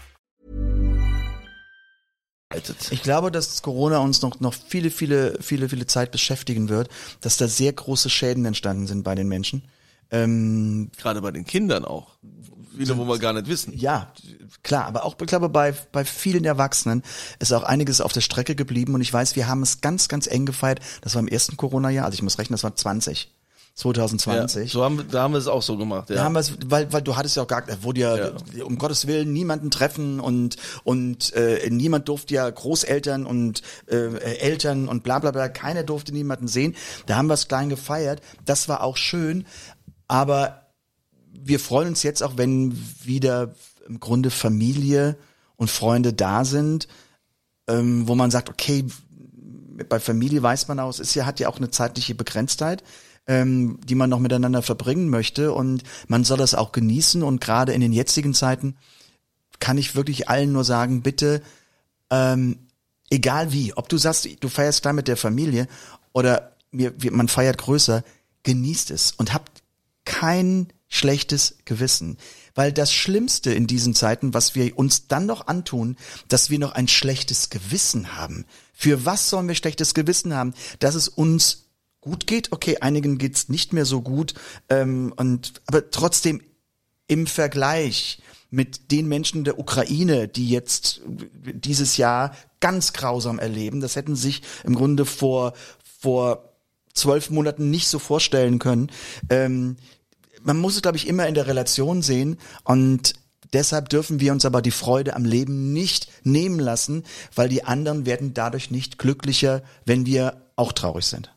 [SPEAKER 4] Ich glaube, dass Corona uns noch, noch viele, viele, viele, viele Zeit beschäftigen wird, dass da sehr große Schäden entstanden sind bei den Menschen. Ähm,
[SPEAKER 3] Gerade bei den Kindern auch. Wieder, wo wir gar nicht wissen.
[SPEAKER 4] ja, klar, aber auch, ich glaube, bei, bei vielen Erwachsenen ist auch einiges auf der Strecke geblieben und ich weiß, wir haben es ganz, ganz eng gefeiert. Das war im ersten Corona-Jahr, also ich muss rechnen, das war 20. 2020.
[SPEAKER 3] Ja, so haben, da haben wir es auch so gemacht. Ja.
[SPEAKER 4] Da haben wir es, weil, weil du hattest ja auch gar, da wurde ja,
[SPEAKER 3] Ja.
[SPEAKER 4] um Gottes Willen niemanden treffen und und äh, niemand durfte ja Großeltern und äh, Eltern und bla bla bla, keiner durfte niemanden sehen. Da haben wir es klein gefeiert. Das war auch schön, aber wir freuen uns jetzt auch, wenn wieder im Grunde Familie und Freunde da sind, ähm, wo man sagt, okay, bei Familie weiß man auch, es ist ja, hat ja auch eine zeitliche Begrenztheit, ähm, die man noch miteinander verbringen möchte und man soll das auch genießen und gerade in den jetzigen Zeiten kann ich wirklich allen nur sagen, bitte, ähm, egal wie, ob du sagst, du feierst da mit der Familie oder wir, wir, man feiert größer, genießt es und habt kein schlechtes Gewissen. Weil das Schlimmste in diesen Zeiten, was wir uns dann noch antun, dass wir noch ein schlechtes Gewissen haben. Für was sollen wir schlechtes Gewissen haben? Dass es uns gut geht? Okay, einigen geht's nicht mehr so gut. Ähm, und aber trotzdem im Vergleich mit den Menschen der Ukraine, die jetzt dieses Jahr ganz grausam erleben. Das hätten sich im Grunde vor, vor zwölf Monaten nicht so vorstellen können. Ähm, man muss es, glaube ich, immer in der Relation sehen und deshalb dürfen wir uns aber die Freude am Leben nicht nehmen lassen, weil die anderen werden dadurch nicht glücklicher, wenn wir auch traurig sind.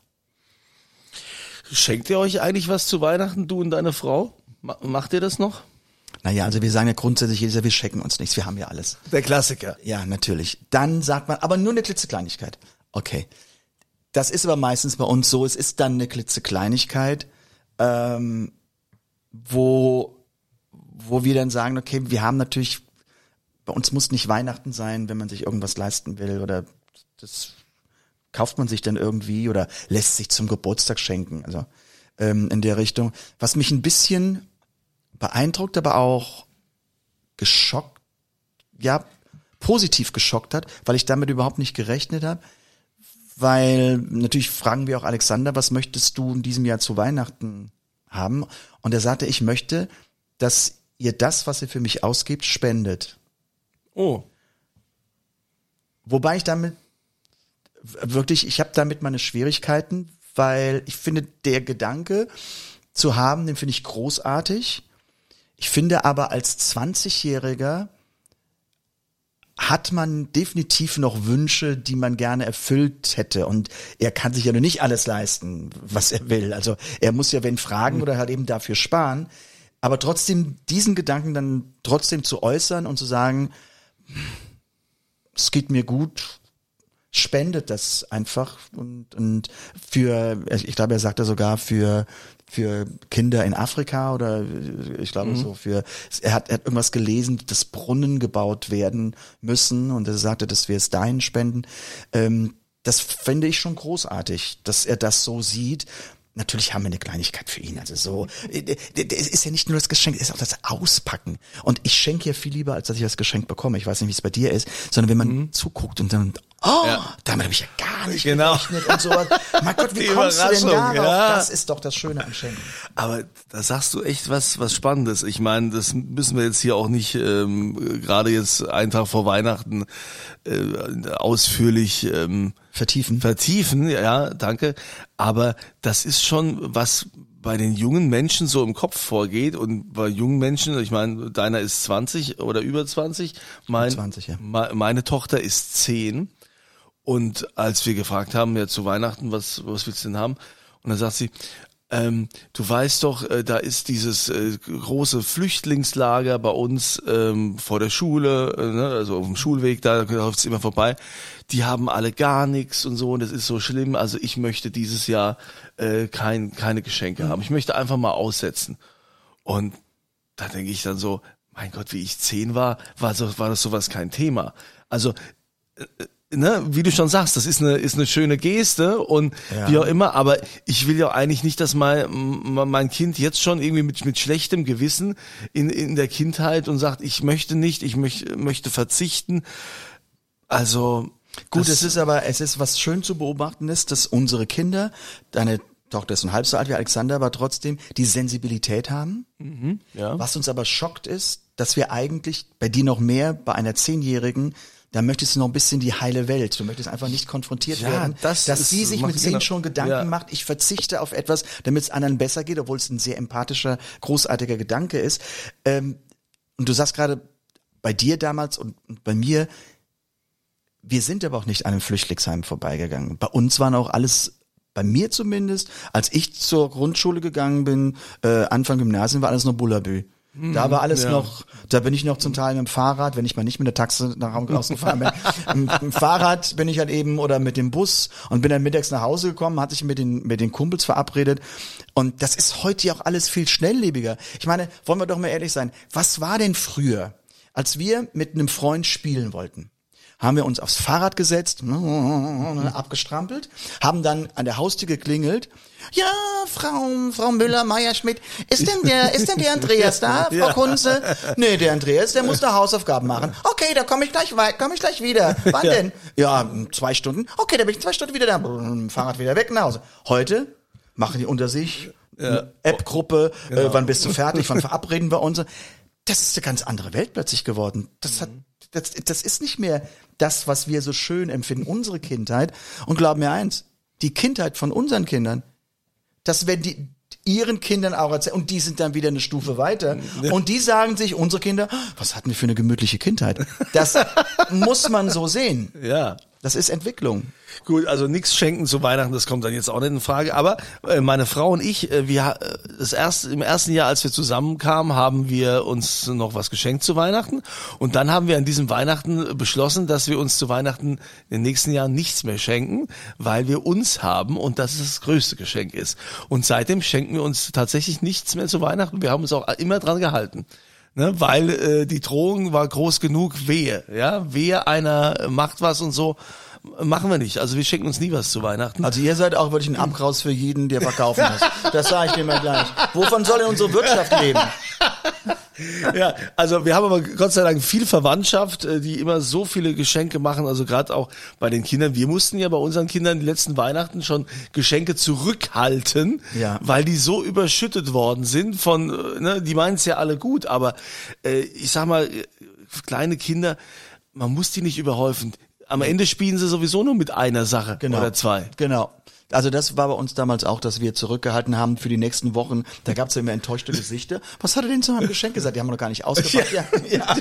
[SPEAKER 3] Schenkt ihr euch eigentlich was zu Weihnachten, du und deine Frau? Ma- Macht ihr das noch?
[SPEAKER 4] Naja, also wir sagen ja grundsätzlich jedes Jahr, wir schenken uns nichts, wir haben ja alles.
[SPEAKER 3] Der Klassiker.
[SPEAKER 4] Ja, natürlich. Dann sagt man, aber nur eine klitzekleinigkeit. Okay. Das ist aber meistens bei uns so, es ist dann eine klitzekleinigkeit, ähm, wo, wo wir dann sagen, okay, wir haben natürlich, bei uns muss nicht Weihnachten sein, wenn man sich irgendwas leisten will oder das kauft man sich dann irgendwie oder lässt sich zum Geburtstag schenken, also ähm, in der Richtung. Was mich ein bisschen beeindruckt, aber auch geschockt, ja, positiv geschockt hat, weil ich damit überhaupt nicht gerechnet habe. Weil natürlich fragen wir auch Alexander, was möchtest du in diesem Jahr zu Weihnachten haben? Und er sagte, ich möchte, dass ihr das, was ihr für mich ausgibt, spendet.
[SPEAKER 3] Oh.
[SPEAKER 4] Wobei ich damit wirklich, ich habe damit meine Schwierigkeiten, weil ich finde, der Gedanke zu haben, den finde ich großartig. Ich finde aber als 20-Jähriger hat man definitiv noch Wünsche, die man gerne erfüllt hätte. Und er kann sich ja nur nicht alles leisten, was er will. Also er muss ja, wenn fragen oder halt eben dafür sparen. Aber trotzdem diesen Gedanken dann trotzdem zu äußern und zu sagen, es geht mir gut, spendet das einfach und, und für, ich glaube, er sagte sogar für für Kinder in Afrika oder ich glaube so für er hat, er hat irgendwas gelesen, dass Brunnen gebaut werden müssen und er sagte, dass wir es dahin spenden. Ähm, das finde ich schon großartig, dass er das so sieht. Natürlich haben wir eine Kleinigkeit für ihn. Also so, äh, es ist ja nicht nur das Geschenk, es ist auch das Auspacken. Und ich schenke ja viel lieber, als dass ich das Geschenk bekomme. Ich weiß nicht, wie es bei dir ist, sondern wenn man zuguckt und dann, oh, damit habe ich ja gar nicht
[SPEAKER 3] Genau.
[SPEAKER 4] gerechnet und sowas. Mein Gott, wie kommst du denn darauf?
[SPEAKER 3] ja.
[SPEAKER 4] Das ist doch das Schöne am Schenken.
[SPEAKER 3] Aber da sagst du echt was, was Spannendes. Ich meine, das müssen wir jetzt hier auch nicht ähm, gerade jetzt einen Tag vor Weihnachten äh, ausführlich ähm,
[SPEAKER 4] Vertiefen.
[SPEAKER 3] vertiefen. Ja, danke. Aber das ist schon was bei den jungen Menschen so im Kopf vorgeht und bei jungen Menschen, ich meine, deiner ist 20 oder über 20, mein,
[SPEAKER 4] 20, ja.
[SPEAKER 3] me- meine Tochter ist 10 und als wir gefragt haben, ja zu Weihnachten, was, was willst du denn haben? Und dann sagt sie, ähm, du weißt doch, äh, da ist dieses äh, große Flüchtlingslager bei uns ähm, vor der Schule, äh, ne, also auf dem Schulweg, da läuft es immer vorbei. Die haben alle gar nichts und so und das ist so schlimm. Also ich möchte dieses Jahr äh, kein, keine Geschenke haben. Ich möchte einfach mal aussetzen. Und da denke ich dann so, mein Gott, wie ich zehn war, war, so, war das sowas kein Thema. Also ne, wie du schon sagst, das ist eine, ist eine schöne Geste und
[SPEAKER 4] Ja.
[SPEAKER 3] wie auch immer, aber ich will ja eigentlich nicht, dass mein, mein Kind jetzt schon irgendwie mit, mit schlechtem Gewissen in, in der Kindheit und sagt, ich möchte nicht, ich möchte, möchte verzichten. Also,
[SPEAKER 4] Gut,
[SPEAKER 3] das-
[SPEAKER 4] es ist aber, es ist was schön zu beobachten ist, dass unsere Kinder, deine Tochter ist ein halb so alt wie Alexander, aber trotzdem die Sensibilität haben.
[SPEAKER 3] ja.
[SPEAKER 4] Was uns aber schockt ist, dass wir eigentlich bei dir noch mehr, bei einer Zehnjährigen, da möchtest du noch ein bisschen die heile Welt. Du möchtest einfach nicht konfrontiert
[SPEAKER 3] Ja,
[SPEAKER 4] werden,
[SPEAKER 3] das
[SPEAKER 4] dass
[SPEAKER 3] ist-
[SPEAKER 4] sie sich mit
[SPEAKER 3] genau-
[SPEAKER 4] schon Gedanken
[SPEAKER 3] ja.
[SPEAKER 4] macht, ich verzichte auf etwas, damit es anderen besser geht, obwohl es ein sehr empathischer, großartiger Gedanke ist. Ähm, und du sagst gerade, bei dir damals und und bei mir, wir sind aber auch nicht an einem Flüchtlingsheim vorbeigegangen. Bei uns waren auch alles, bei mir zumindest, als ich zur Grundschule gegangen bin, äh, Anfang Gymnasium, war alles noch Bullabü. Da war alles
[SPEAKER 3] ja.
[SPEAKER 4] noch, da bin ich noch zum Teil mit dem Fahrrad, wenn ich mal nicht mit der Taxe nach Hause gefahren bin. Mit dem Fahrrad bin ich halt eben oder mit dem Bus und bin dann mittags nach Hause gekommen, hatte ich mit den, mit den Kumpels verabredet. Und das ist heute ja auch alles viel schnelllebiger. Ich meine, wollen wir doch mal ehrlich sein, was war denn früher, als wir mit einem Freund spielen wollten? Haben wir uns aufs Fahrrad gesetzt, abgestrampelt, haben dann an der Haustür geklingelt. Ja, Frau, Frau Müller, Meier-Schmidt, ist denn der, ist denn der Andreas da, Frau Kunze? Nee, der Andreas, der muss da Hausaufgaben machen. Okay, da komme ich gleich weit, komme ich gleich wieder. Wann denn? Ja, zwei Stunden. Okay, da bin ich zwei Stunden wieder da. Fahrrad wieder weg nach Hause. Heute machen die unter sich eine App-Gruppe, äh, wann bist du fertig, wann verabreden wir uns? das ist eine ganz andere Welt plötzlich geworden. Das hat, das, das ist nicht mehr das, was wir so schön empfinden, unsere Kindheit. Und glaub mir eins, die Kindheit von unseren Kindern, das werden die ihren Kindern auch erzählen. Und die sind dann wieder eine Stufe weiter. Und die sagen sich unsere Kinder was hatten wir für eine gemütliche Kindheit? Das muss man so sehen.
[SPEAKER 3] Ja.
[SPEAKER 4] Das ist Entwicklung
[SPEAKER 3] Gut, also nichts schenken zu Weihnachten, das kommt dann jetzt auch nicht in Frage. Aber äh, meine Frau und ich, äh, wir äh, das erste im ersten Jahr, als wir zusammenkamen, haben wir uns noch was geschenkt zu Weihnachten. Und dann haben wir an diesem Weihnachten beschlossen, dass wir uns zu Weihnachten in den nächsten Jahren nichts mehr schenken, weil wir uns haben und das das größte Geschenk ist. Und seitdem schenken wir uns tatsächlich nichts mehr zu Weihnachten. Wir haben uns auch immer dran gehalten. Ne, weil äh, die Drohung war groß genug, wehe, ja, wehe einer macht was und so, machen wir nicht. Also wir schenken uns nie was zu Weihnachten.
[SPEAKER 4] also ihr seid auch wirklich ein Abkraus für jeden der verkaufen muss das sage ich dir mal gleich wovon soll denn unsere Wirtschaft leben
[SPEAKER 3] ja, also wir haben aber Gott sei Dank viel Verwandtschaft, äh, die immer so viele Geschenke machen. Also gerade auch bei den Kindern. Wir mussten ja bei unseren Kindern die letzten Weihnachten schon Geschenke zurückhalten,
[SPEAKER 4] Ja.
[SPEAKER 3] weil die so überschüttet worden sind von, äh, ne, die meinen es ja alle gut, aber äh, ich sag mal, äh, kleine Kinder, man muss die nicht überhäufen. Am Ende spielen sie sowieso nur mit einer Sache oder zwei.
[SPEAKER 4] Genau. Also das war bei uns damals auch, dass wir zurückgehalten haben für die nächsten Wochen. Da gab es ja immer enttäuschte Gesichter. Was hat er denn zu meinem Geschenk gesagt? Die haben wir noch gar nicht ausgepackt. Ja. Ja.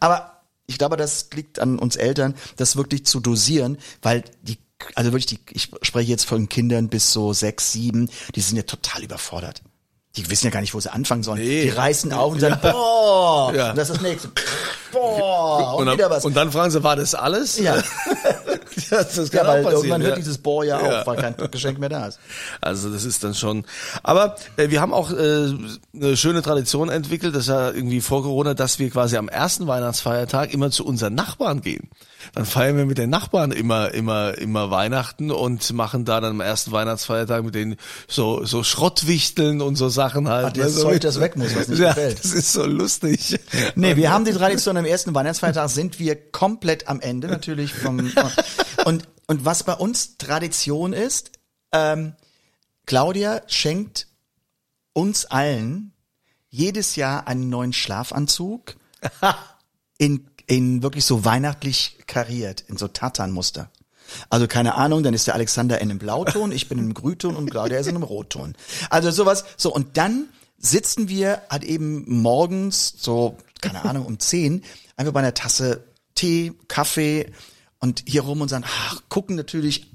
[SPEAKER 4] Aber ich glaube, das liegt an uns Eltern, das wirklich zu dosieren, weil die, also wirklich, die, ich spreche jetzt von Kindern bis so sechs, sieben, die sind ja total überfordert. Die wissen ja gar nicht, wo sie anfangen sollen.
[SPEAKER 3] Nee.
[SPEAKER 4] Die reißen auf und sagen, boah,
[SPEAKER 3] Ja.
[SPEAKER 4] und das ist das nächste. Boah, und,
[SPEAKER 3] Und
[SPEAKER 4] wieder
[SPEAKER 3] dann,
[SPEAKER 4] was.
[SPEAKER 3] und dann fragen sie, war das alles?
[SPEAKER 4] Ja.
[SPEAKER 3] das, das
[SPEAKER 4] ja,
[SPEAKER 3] kann
[SPEAKER 4] weil
[SPEAKER 3] auch
[SPEAKER 4] irgendwann
[SPEAKER 3] ja.
[SPEAKER 4] hört dieses Boah ja auf,
[SPEAKER 3] Ja.
[SPEAKER 4] weil kein Geschenk mehr da ist.
[SPEAKER 3] Also das ist dann schon. Aber äh, wir haben auch äh, eine schöne Tradition entwickelt, das ist ja irgendwie vor Corona, dass wir quasi am ersten Weihnachtsfeiertag immer zu unseren Nachbarn gehen. Dann feiern wir mit den Nachbarn immer, immer, immer Weihnachten und machen da dann am ersten Weihnachtsfeiertag mit denen so, so Schrottwichteln und so Sachen halt.
[SPEAKER 4] Ah, das
[SPEAKER 3] ne, so
[SPEAKER 4] Zeug, das weg muss, was nicht
[SPEAKER 3] ja,
[SPEAKER 4] gefällt.
[SPEAKER 3] Das ist so lustig.
[SPEAKER 4] Nee, wir haben die Tradition am ersten Weihnachtsfeiertag sind wir komplett am Ende natürlich vom und und was bei uns Tradition ist, ähm, Claudia schenkt uns allen jedes Jahr einen neuen Schlafanzug in in wirklich so weihnachtlich kariert in so Tatanmuster. Also keine Ahnung, dann ist der Alexander in einem Blauton, ich bin in einem Grünton und Claudia ist in einem Rotton. Also sowas. So und dann sitzen wir halt eben morgens so keine Ahnung um zehn einfach bei einer Tasse Tee, Kaffee und hier rum und sagen, ach, gucken natürlich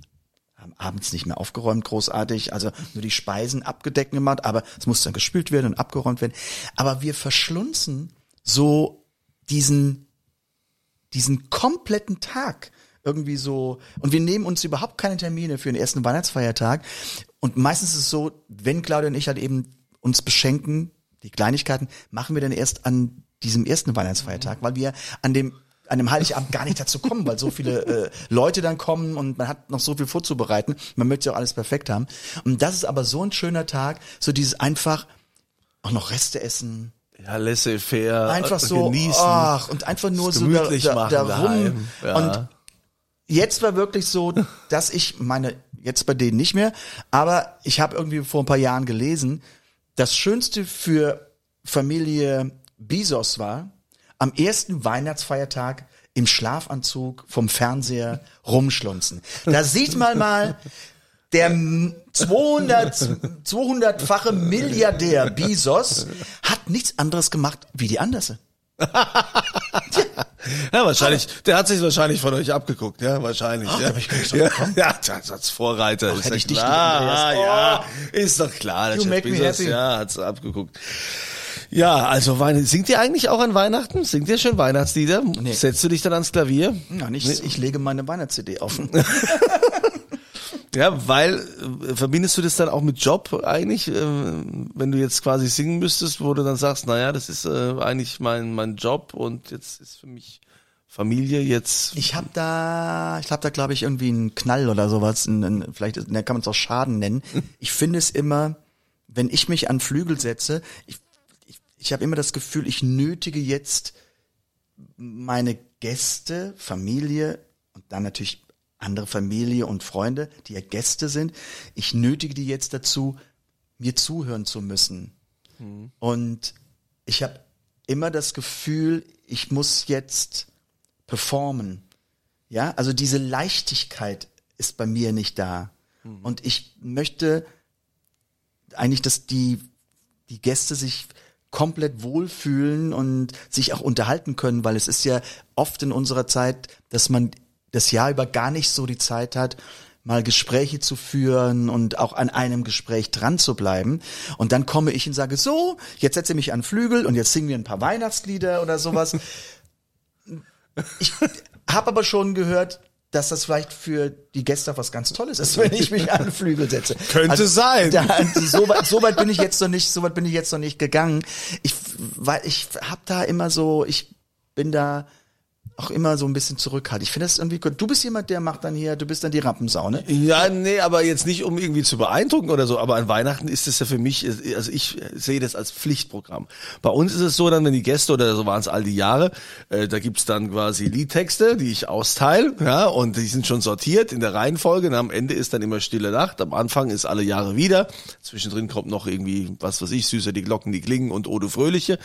[SPEAKER 4] haben abends nicht mehr aufgeräumt, großartig, also nur die Speisen abgedeckt gemacht, aber es muss dann gespült werden und abgeräumt werden. Aber wir verschlunzen so diesen, diesen kompletten Tag irgendwie so, und wir nehmen uns überhaupt keine Termine für den ersten Weihnachtsfeiertag. Und meistens ist es so, wenn Claudia und ich halt eben uns beschenken, die Kleinigkeiten, machen wir dann erst an diesem ersten Weihnachtsfeiertag, weil wir an dem an dem Heiligabend gar nicht dazu kommen, weil so viele äh, Leute dann kommen und man hat noch so viel vorzubereiten. Man möchte ja auch alles perfekt haben. Und das ist aber so ein schöner Tag, so dieses einfach auch noch Reste essen,
[SPEAKER 3] Ja, laissez-faire.
[SPEAKER 4] einfach so,
[SPEAKER 3] genießen.
[SPEAKER 4] ach, und einfach nur so da, da,
[SPEAKER 3] machen
[SPEAKER 4] da rum.
[SPEAKER 3] Ja.
[SPEAKER 4] Und jetzt war wirklich so, dass ich meine, jetzt bei denen nicht mehr, aber ich habe irgendwie vor ein paar Jahren gelesen, das Schönste für Familie Bezos war, am ersten Weihnachtsfeiertag im Schlafanzug vom Fernseher rumschlunzen. Da sieht man mal, der 200, 200-fache Milliardär Bezos hat nichts anderes gemacht wie die Anderse.
[SPEAKER 3] Ja, wahrscheinlich. Der hat sich wahrscheinlich von euch abgeguckt, ja, wahrscheinlich. ja.
[SPEAKER 4] da bin ich drauf
[SPEAKER 3] ja, ja, als Vorreiter ist
[SPEAKER 4] hätte
[SPEAKER 3] ja
[SPEAKER 4] ich dich
[SPEAKER 3] klar. Ah,
[SPEAKER 4] Andreas.
[SPEAKER 3] ja, ist doch klar. Der
[SPEAKER 4] You
[SPEAKER 3] Jeff Bezos. Ja, hat's abgeguckt. Ja, also singt ihr eigentlich auch an Weihnachten? Singt ihr schön Weihnachtslieder? Setzt du dich dann ans Klavier?
[SPEAKER 4] Ja, nicht, ich lege meine Weihnachts-CD offen.
[SPEAKER 3] Ja, weil äh, verbindest du das dann auch mit Job eigentlich, äh, wenn du jetzt quasi singen müsstest, wo du dann sagst, naja, das ist äh, eigentlich mein mein Job und jetzt ist für mich Familie jetzt.
[SPEAKER 4] Ich habe da, ich habe da glaube ich irgendwie einen Knall oder sowas, einen, einen, vielleicht ist- kann man es auch Schaden nennen. Ich finde es immer, wenn ich mich an Flügel setze, ich, ich, ich habe immer das Gefühl, ich nötige jetzt meine Gäste, Familie und dann natürlich andere Familie und Freunde, die ja Gäste sind, ich nötige die jetzt dazu, mir zuhören zu müssen. Und ich habe immer das Gefühl, ich muss jetzt performen. Ja, also diese Leichtigkeit ist bei mir nicht da. Und ich möchte eigentlich, dass die, die Gäste sich komplett wohlfühlen und sich auch unterhalten können, weil es ist ja oft in unserer Zeit, dass man das Jahr über gar nicht so die Zeit hat, mal Gespräche zu führen und auch an einem Gespräch dran zu bleiben. Und dann komme ich und sage, so, jetzt setze ich mich an Flügel und jetzt singen wir ein paar Weihnachtslieder oder sowas. Ich habe aber schon gehört, dass das vielleicht für die Gäste was ganz Tolles ist, wenn ich mich an Flügel setze.
[SPEAKER 3] Könnte sein.
[SPEAKER 4] Da, so, weit, so weit bin ich jetzt noch nicht, so weit bin ich jetzt noch nicht gegangen. Ich, weil ich habe da immer so, ich bin da auch immer so ein bisschen zurückhaltend. Ich finde das irgendwie gut. Du bist jemand, der macht dann hier, du bist dann die Rampensau, ne?
[SPEAKER 3] Ja, nee, aber jetzt nicht, um irgendwie zu beeindrucken oder so, aber an Weihnachten ist es ja für mich, also ich sehe das als Pflichtprogramm. Bei uns ist es so dann, wenn die Gäste oder so waren es all die Jahre, äh, da gibt's dann quasi Liedtexte, die ich austeile, ja, und die sind schon sortiert in der Reihenfolge. Und am Ende ist dann immer Stille Nacht, am Anfang ist alle Jahre wieder, zwischendrin kommt noch irgendwie, was weiß ich, süßer die Glocken, die klingen und Ode Fröhliche.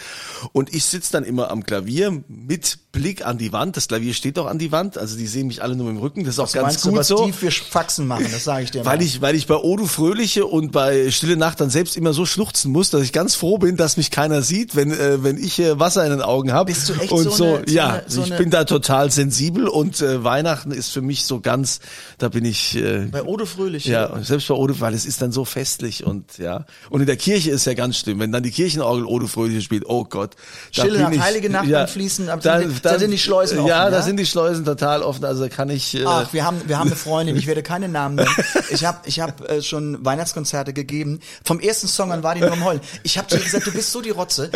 [SPEAKER 3] Und ich sitze dann immer am Klavier mit Blick an die Wand. Das Klavier steht doch an die Wand, also die sehen mich alle nur im Rücken. Das ist auch
[SPEAKER 4] Was
[SPEAKER 3] ganz
[SPEAKER 4] meinst
[SPEAKER 3] gut
[SPEAKER 4] du,
[SPEAKER 3] so.
[SPEAKER 4] die für Faxen machen, das sage ich dir
[SPEAKER 3] Weil
[SPEAKER 4] mal.
[SPEAKER 3] ich, weil ich bei Odu Fröhliche und bei Stille Nacht dann selbst immer so schluchzen muss, dass ich ganz froh bin, dass mich keiner sieht, wenn, äh, wenn ich äh, Wasser in den Augen habe.
[SPEAKER 4] Bist du echt
[SPEAKER 3] und
[SPEAKER 4] so
[SPEAKER 3] so,
[SPEAKER 4] eine- so
[SPEAKER 3] ja,
[SPEAKER 4] eine- so
[SPEAKER 3] ich
[SPEAKER 4] eine-
[SPEAKER 3] bin da total sensibel und äh, Weihnachten ist für mich so ganz, da bin ich äh,
[SPEAKER 4] Bei Odo Fröhlich.
[SPEAKER 3] ja, selbst bei Odu, weil es ist dann so festlich und ja. Und in der Kirche ist ja ganz schlimm, wenn dann die Kirchenorgel Odu Fröhliche spielt, oh Gott. da
[SPEAKER 4] Stille Nacht,
[SPEAKER 3] ich-
[SPEAKER 4] Heilige Nacht beim Fließen, ab-
[SPEAKER 3] dann,
[SPEAKER 4] sind- da sind die Schleusen offen,
[SPEAKER 3] Ja, da
[SPEAKER 4] ja?
[SPEAKER 3] sind die Schleusen total offen, also da kann ich... Äh,
[SPEAKER 4] Ach, wir haben, wir haben eine Freundin, ich werde keine Namen nennen. Ich habe ich hab, äh, schon Weihnachtskonzerte gegeben. Vom ersten Song an war die nur am Heulen. Ich habe zu ihr gesagt, du bist so die Rotze.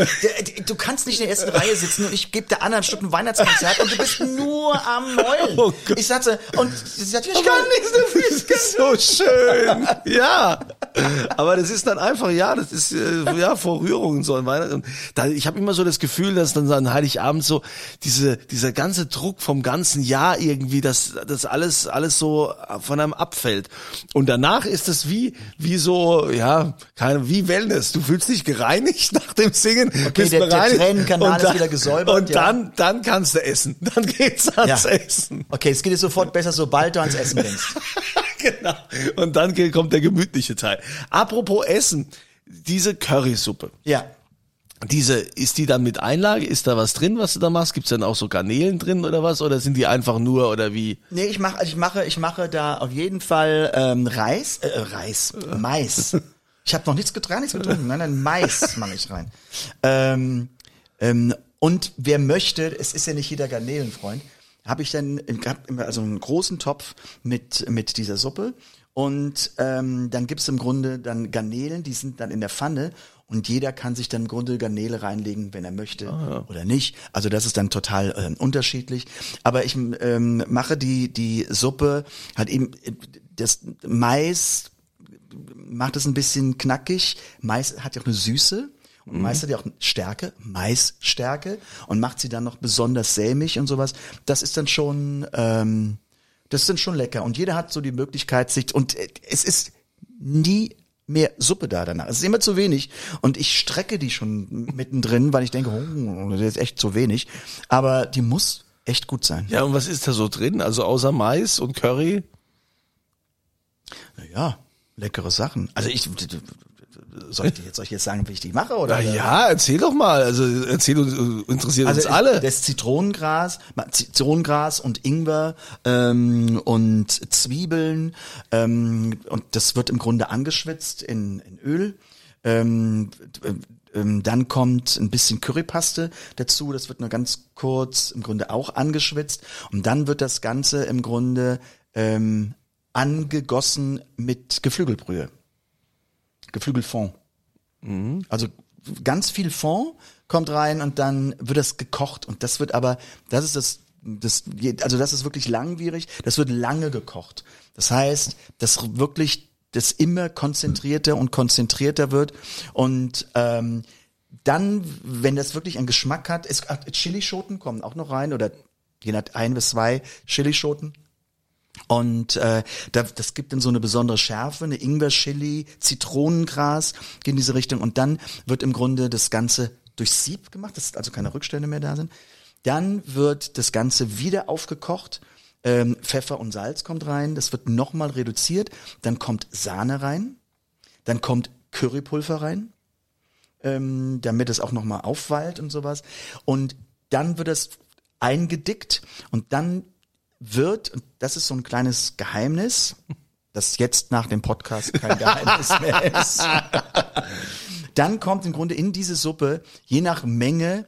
[SPEAKER 4] Du kannst nicht in der ersten Reihe sitzen und ich gebe der anderen Stück ein Weihnachtskonzert und du bist nur am Heulen.
[SPEAKER 3] Oh
[SPEAKER 4] ich sagte, und sie sagt, ich kann nicht.
[SPEAKER 3] Das ist so schön. Ja. Aber das ist dann einfach, ja, das ist äh, ja vor Rührung und so an Weihnachten. Da, ich habe immer so das Gefühl, dass dann so an Heiligabend so diese dieser ganze Druck vom ganzen Jahr irgendwie, dass das alles alles so von einem abfällt. Und danach ist es wie wie so ja keine wie Wellness. Du fühlst dich gereinigt nach dem Singen. bist
[SPEAKER 4] der- der. Tränenkanal
[SPEAKER 3] Und
[SPEAKER 4] ist
[SPEAKER 3] dann-
[SPEAKER 4] wieder gesäubert,
[SPEAKER 3] Und
[SPEAKER 4] ja.
[SPEAKER 3] dann dann kannst du essen. Dann geht's ans
[SPEAKER 4] Ja.
[SPEAKER 3] Essen.
[SPEAKER 4] Okay, es geht dir sofort besser, sobald du ans Essen denkst.
[SPEAKER 3] genau. Und dann kommt der gemütliche Teil. Apropos Essen, diese Currysuppe.
[SPEAKER 4] Ja.
[SPEAKER 3] Diese, ist die dann mit Einlage? Ist da was drin, was du da machst? Gibt's dann auch so Garnelen drin oder was? Oder sind die einfach nur oder wie?
[SPEAKER 4] Nee, ich mache, ich mache, ich mache da auf jeden Fall ähm, Reis, äh, Reis, Mais. Ich habe noch nichts getrunken, nichts getrunken. Nein, nein, Mais mache ich rein. Ähm, ähm, und wer möchte, es ist ja nicht jeder Garnelenfreund, habe ich dann immer also einen großen Topf mit mit dieser Suppe und ähm, dann gibt's im Grunde dann Garnelen, die sind dann in der Pfanne und jeder kann sich dann im Grunde Garnele reinlegen, wenn er möchte oder nicht. Also das ist dann total ähm, unterschiedlich. Aber ich ähm, mache die die Suppe hat eben äh, das Mais macht es ein bisschen knackig. Mais hat ja auch eine Süße. Und Mais hat ja auch Stärke, Maisstärke und macht sie dann noch besonders sämig und sowas. Das ist dann schon, ähm, das ist dann schon lecker. Und jeder hat so die Möglichkeit, sich und äh, es ist nie mehr Suppe da danach. Es ist immer zu wenig und ich strecke die schon mittendrin, weil ich denke, oh, das ist echt zu wenig. Aber die muss echt gut sein.
[SPEAKER 3] Ja, und was ist da so drin? Also außer Mais und Curry?
[SPEAKER 4] Ja, leckere Sachen. Also ich soll ich jetzt, soll ich jetzt sagen, wie ich die mache oder?
[SPEAKER 3] Na ja, erzähl doch mal. Also erzähl uns, interessiert uns
[SPEAKER 4] Also
[SPEAKER 3] alle.
[SPEAKER 4] das Zitronengras, Zitronengras und Ingwer ähm, und Zwiebeln ähm, und das wird im Grunde angeschwitzt in, in Öl. Ähm, ähm, dann kommt ein bisschen Currypaste dazu, das wird nur ganz kurz im Grunde auch angeschwitzt und dann wird das Ganze im Grunde ähm, angegossen mit Geflügelbrühe. Geflügelfond. Also ganz viel Fond kommt rein und dann wird das gekocht und das wird aber, das ist das, das, also das ist wirklich langwierig, das wird lange gekocht. Das heißt, dass wirklich das immer konzentrierter und konzentrierter wird und ähm, dann, wenn das wirklich einen Geschmack hat, ist Chilischoten kommen auch noch rein oder je nach ein bis zwei Chilischoten. Und äh, da, das gibt dann so eine besondere Schärfe, eine Ingwer-Chili, Zitronengras geht in diese Richtung und dann wird im Grunde das Ganze durch Sieb gemacht, dass also keine Rückstände mehr da sind. Dann wird das Ganze wieder aufgekocht. Ähm, Pfeffer und Salz kommt rein. Das wird nochmal reduziert. Dann kommt Sahne rein. Dann kommt Currypulver rein, ähm, damit es auch nochmal aufwallt und sowas. Und dann wird es eingedickt und dann wird, und das ist so ein kleines Geheimnis, das jetzt nach dem Podcast kein Geheimnis mehr ist. Dann kommt im Grunde in diese Suppe, je nach Menge,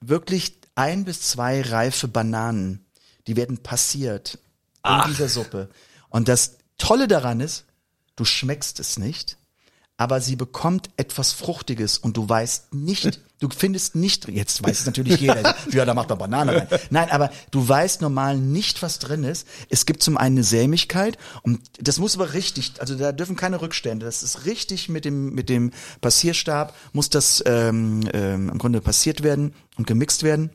[SPEAKER 4] wirklich ein bis zwei reife Bananen. Die werden passiert in dieser Suppe. Und das Tolle daran ist, du schmeckst es nicht, aber sie bekommt etwas Fruchtiges und du weißt nicht, du findest nicht, jetzt weiß es natürlich jeder, ja, da macht man Banane rein. Nein, aber du weißt normal nicht, was drin ist. Es gibt zum einen eine Sämigkeit und das muss aber richtig, also da dürfen keine Rückstände, das ist richtig mit dem, mit dem Passierstab, muss das ähm, ähm, im Grunde passiert werden und gemixt werden.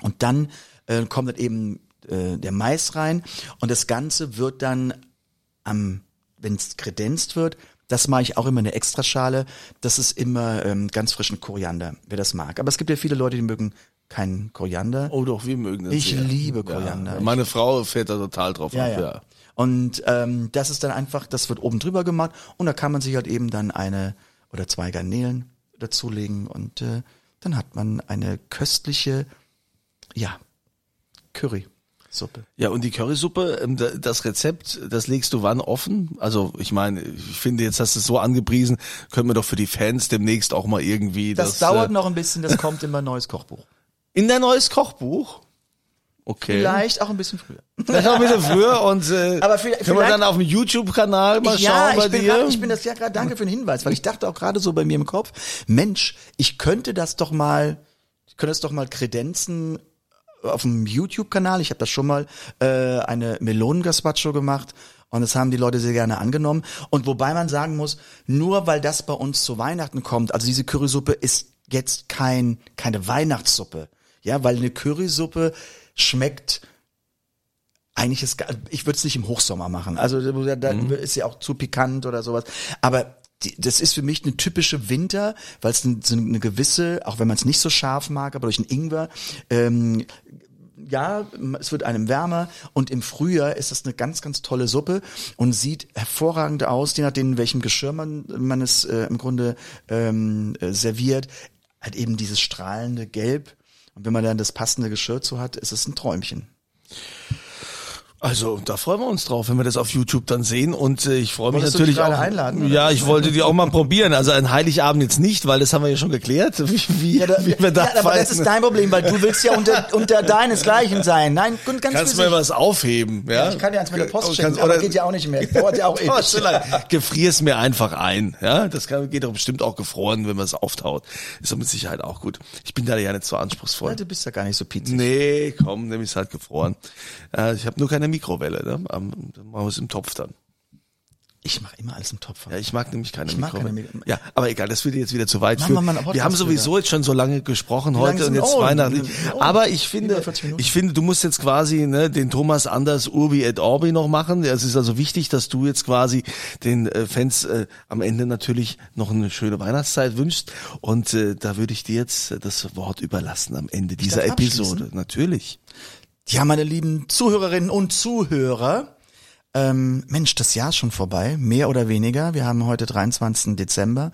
[SPEAKER 4] Und dann äh, kommt dann eben äh, der Mais rein und das Ganze wird dann am, wenn es kredenzt wird, das mache ich auch immer in eine Extraschale. Das ist immer ähm, ganz frischen Koriander, wer das mag. Aber es gibt ja viele Leute, die mögen keinen Koriander.
[SPEAKER 3] Oh doch, wir mögen das
[SPEAKER 4] Ich
[SPEAKER 3] sehr.
[SPEAKER 4] liebe Koriander.
[SPEAKER 3] Ja, meine Frau fährt da total drauf
[SPEAKER 4] Ja,
[SPEAKER 3] ab,
[SPEAKER 4] ja.
[SPEAKER 3] ja.
[SPEAKER 4] Und ähm, das ist dann einfach, das wird oben drüber gemacht und da kann man sich halt eben dann eine oder zwei Garnelen dazulegen und äh, dann hat man eine köstliche, ja, Curry-Suppe.
[SPEAKER 3] Ja, und die Currysuppe, ähm, da- das Rezept, das legst du wann offen? Also ich meine, ich finde, jetzt hast du es so angepriesen, können wir doch für die Fans demnächst auch mal irgendwie
[SPEAKER 4] Das,
[SPEAKER 3] das,
[SPEAKER 4] dauert
[SPEAKER 3] äh,
[SPEAKER 4] noch ein bisschen, das kommt immer ein neues Kochbuch.
[SPEAKER 3] in dein neues Kochbuch. Okay.
[SPEAKER 4] Vielleicht auch ein bisschen früher.
[SPEAKER 3] Vielleicht auch ein bisschen früher und äh,
[SPEAKER 4] Aber vielleicht-
[SPEAKER 3] können wir dann auf dem YouTube-Kanal mal
[SPEAKER 4] ja,
[SPEAKER 3] schauen bei
[SPEAKER 4] ich bin,
[SPEAKER 3] dir.
[SPEAKER 4] grad, ich bin das ja gerade, danke für den Hinweis, weil ich dachte auch gerade so bei mir im Kopf, Mensch, ich könnte das doch mal, ich könnte das doch mal kredenzen auf dem YouTube-Kanal. Ich habe das schon mal äh, eine Melonen-Gazpacho gemacht und das haben die Leute sehr gerne angenommen. Und wobei man sagen muss, nur weil das bei uns zu Weihnachten kommt, also diese Currysuppe ist jetzt kein keine Weihnachtssuppe, ja, weil eine Currysuppe schmeckt eigentlich ist, ich würde es nicht im Hochsommer machen. Also da da ist ja auch zu pikant oder sowas. Aber das ist für mich eine typische Winter, weil es eine, gewisse, auch wenn man es nicht so scharf mag, aber durch den Ingwer, ähm, ja, es wird einem wärmer und im Frühjahr ist das eine ganz, ganz tolle Suppe und sieht hervorragend aus, je nachdem, in welchem Geschirr man, man es äh, im Grunde ähm, äh, serviert. Hat eben dieses strahlende Gelb. Und wenn man dann das passende Geschirr zu hat, ist es ein Träumchen.
[SPEAKER 3] Also, da freuen wir uns drauf, wenn wir das auf YouTube dann sehen. Und äh, ich freue mich
[SPEAKER 4] Wolltest du
[SPEAKER 3] natürlich auch.
[SPEAKER 4] einladen?
[SPEAKER 3] Ja, ich wollte die auch mal probieren. Also ein Heiligabend jetzt nicht, weil das haben wir ja schon geklärt, wie, wie,
[SPEAKER 4] Ja, da,
[SPEAKER 3] wie wir da
[SPEAKER 4] ja, aber das ist dein Problem, weil du willst ja unter, unter deinesgleichen sein. Nein, ganz
[SPEAKER 3] Kannst mir was aufheben? Ja,
[SPEAKER 4] Ja, ich kann dir eins mit der Post schicken,
[SPEAKER 3] oder-
[SPEAKER 4] geht ja auch nicht mehr. Dauert ja auch ewig.
[SPEAKER 3] so lange. Gefrier's mir einfach ein. Ja, das kann, geht doch bestimmt auch gefroren, wenn man es auftaut. Ist doch mit Sicherheit auch gut. Ich bin da ja nicht so anspruchsvoll.
[SPEAKER 4] Ja, du bist ja gar nicht so pizig.
[SPEAKER 3] Nee, komm, nimm ich's halt gefroren. Äh, ich habe nur keine Mikrowelle, ne? Am- Dann machen wir es im Topf dann.
[SPEAKER 4] Ich mache immer alles im Topf.
[SPEAKER 3] Ja, ich mag nämlich keine
[SPEAKER 4] Ich mag
[SPEAKER 3] Mikrowelle.
[SPEAKER 4] keine Mikro-
[SPEAKER 3] ja, aber egal, das würde jetzt wieder zu weit
[SPEAKER 4] wir
[SPEAKER 3] führen. Wir haben sowieso jetzt schon so lange gesprochen heute und jetzt
[SPEAKER 4] oh,
[SPEAKER 3] Weihnachten.
[SPEAKER 4] oh,
[SPEAKER 3] aber ich finde,
[SPEAKER 4] über 40 Minuten.
[SPEAKER 3] ich finde, du musst jetzt quasi ne, den Thomas Anders Urbi et Orbi noch machen. Es ist also wichtig, dass du jetzt quasi den äh, Fans äh, am Ende natürlich noch eine schöne Weihnachtszeit wünschst. Und äh, da würde ich dir jetzt äh, das Wort überlassen am Ende dieser Episode. Natürlich.
[SPEAKER 4] Ja, meine lieben Zuhörerinnen und Zuhörer. Ähm, Mensch, das Jahr ist schon vorbei, mehr oder weniger. Wir haben heute 23. Dezember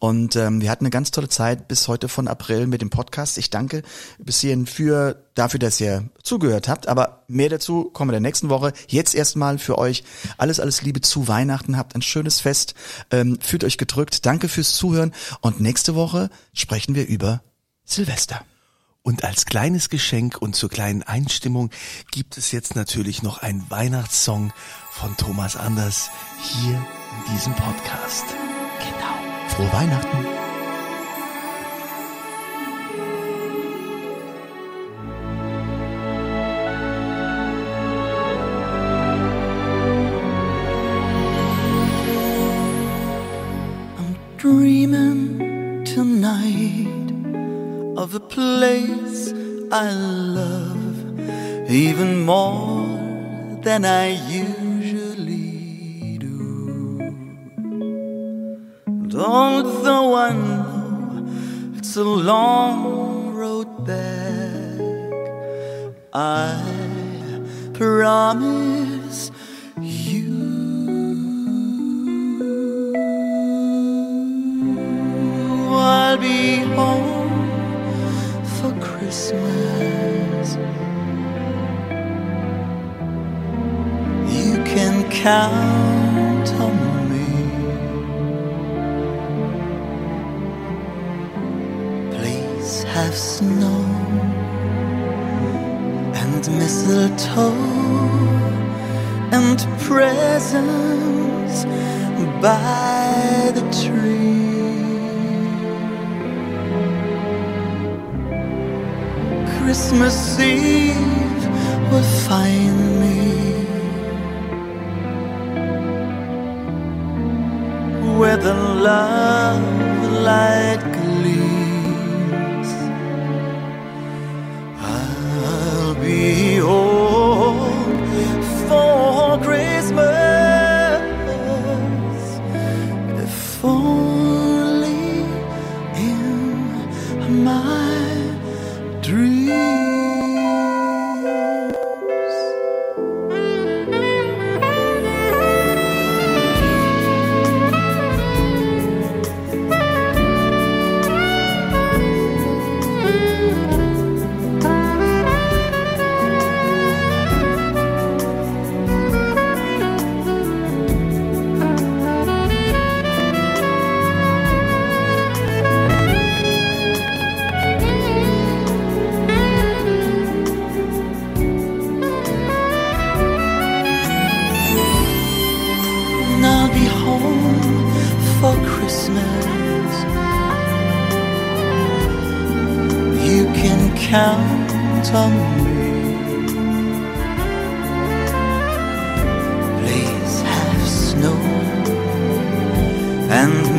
[SPEAKER 4] und ähm, wir hatten eine ganz tolle Zeit bis heute von April mit dem Podcast. Ich danke bis hierhin für dafür, dass ihr zugehört habt. Aber mehr dazu kommen wir der nächsten Woche. Jetzt erstmal für euch alles, alles Liebe zu Weihnachten. Habt ein schönes Fest. Ähm, fühlt euch gedrückt. Danke fürs Zuhören. Und nächste Woche sprechen wir über Silvester.
[SPEAKER 3] Und als kleines Geschenk und zur kleinen Einstimmung gibt es jetzt natürlich noch einen Weihnachtssong von Thomas Anders hier in diesem Podcast.
[SPEAKER 4] Genau. Frohe Weihnachten.
[SPEAKER 1] I'm dreaming tonight of a place I love even more than I usually do. And although I know
[SPEAKER 4] It's a long road back. I promise you. I'll be home Christmas. You can count on me. Please have snow and mistletoe and presents by the tree. Christmas Eve will find me. Where the love light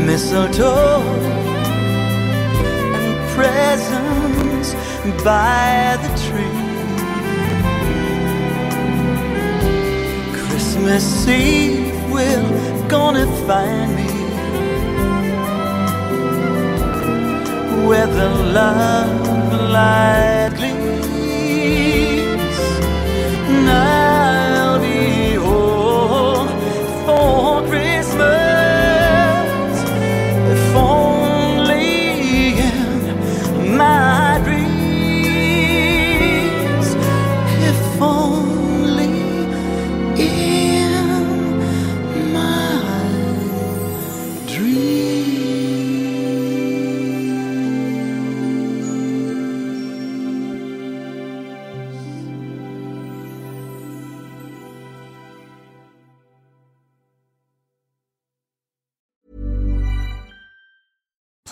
[SPEAKER 4] mistletoe and presents by the tree. Christmas Eve will gonna find me where the love light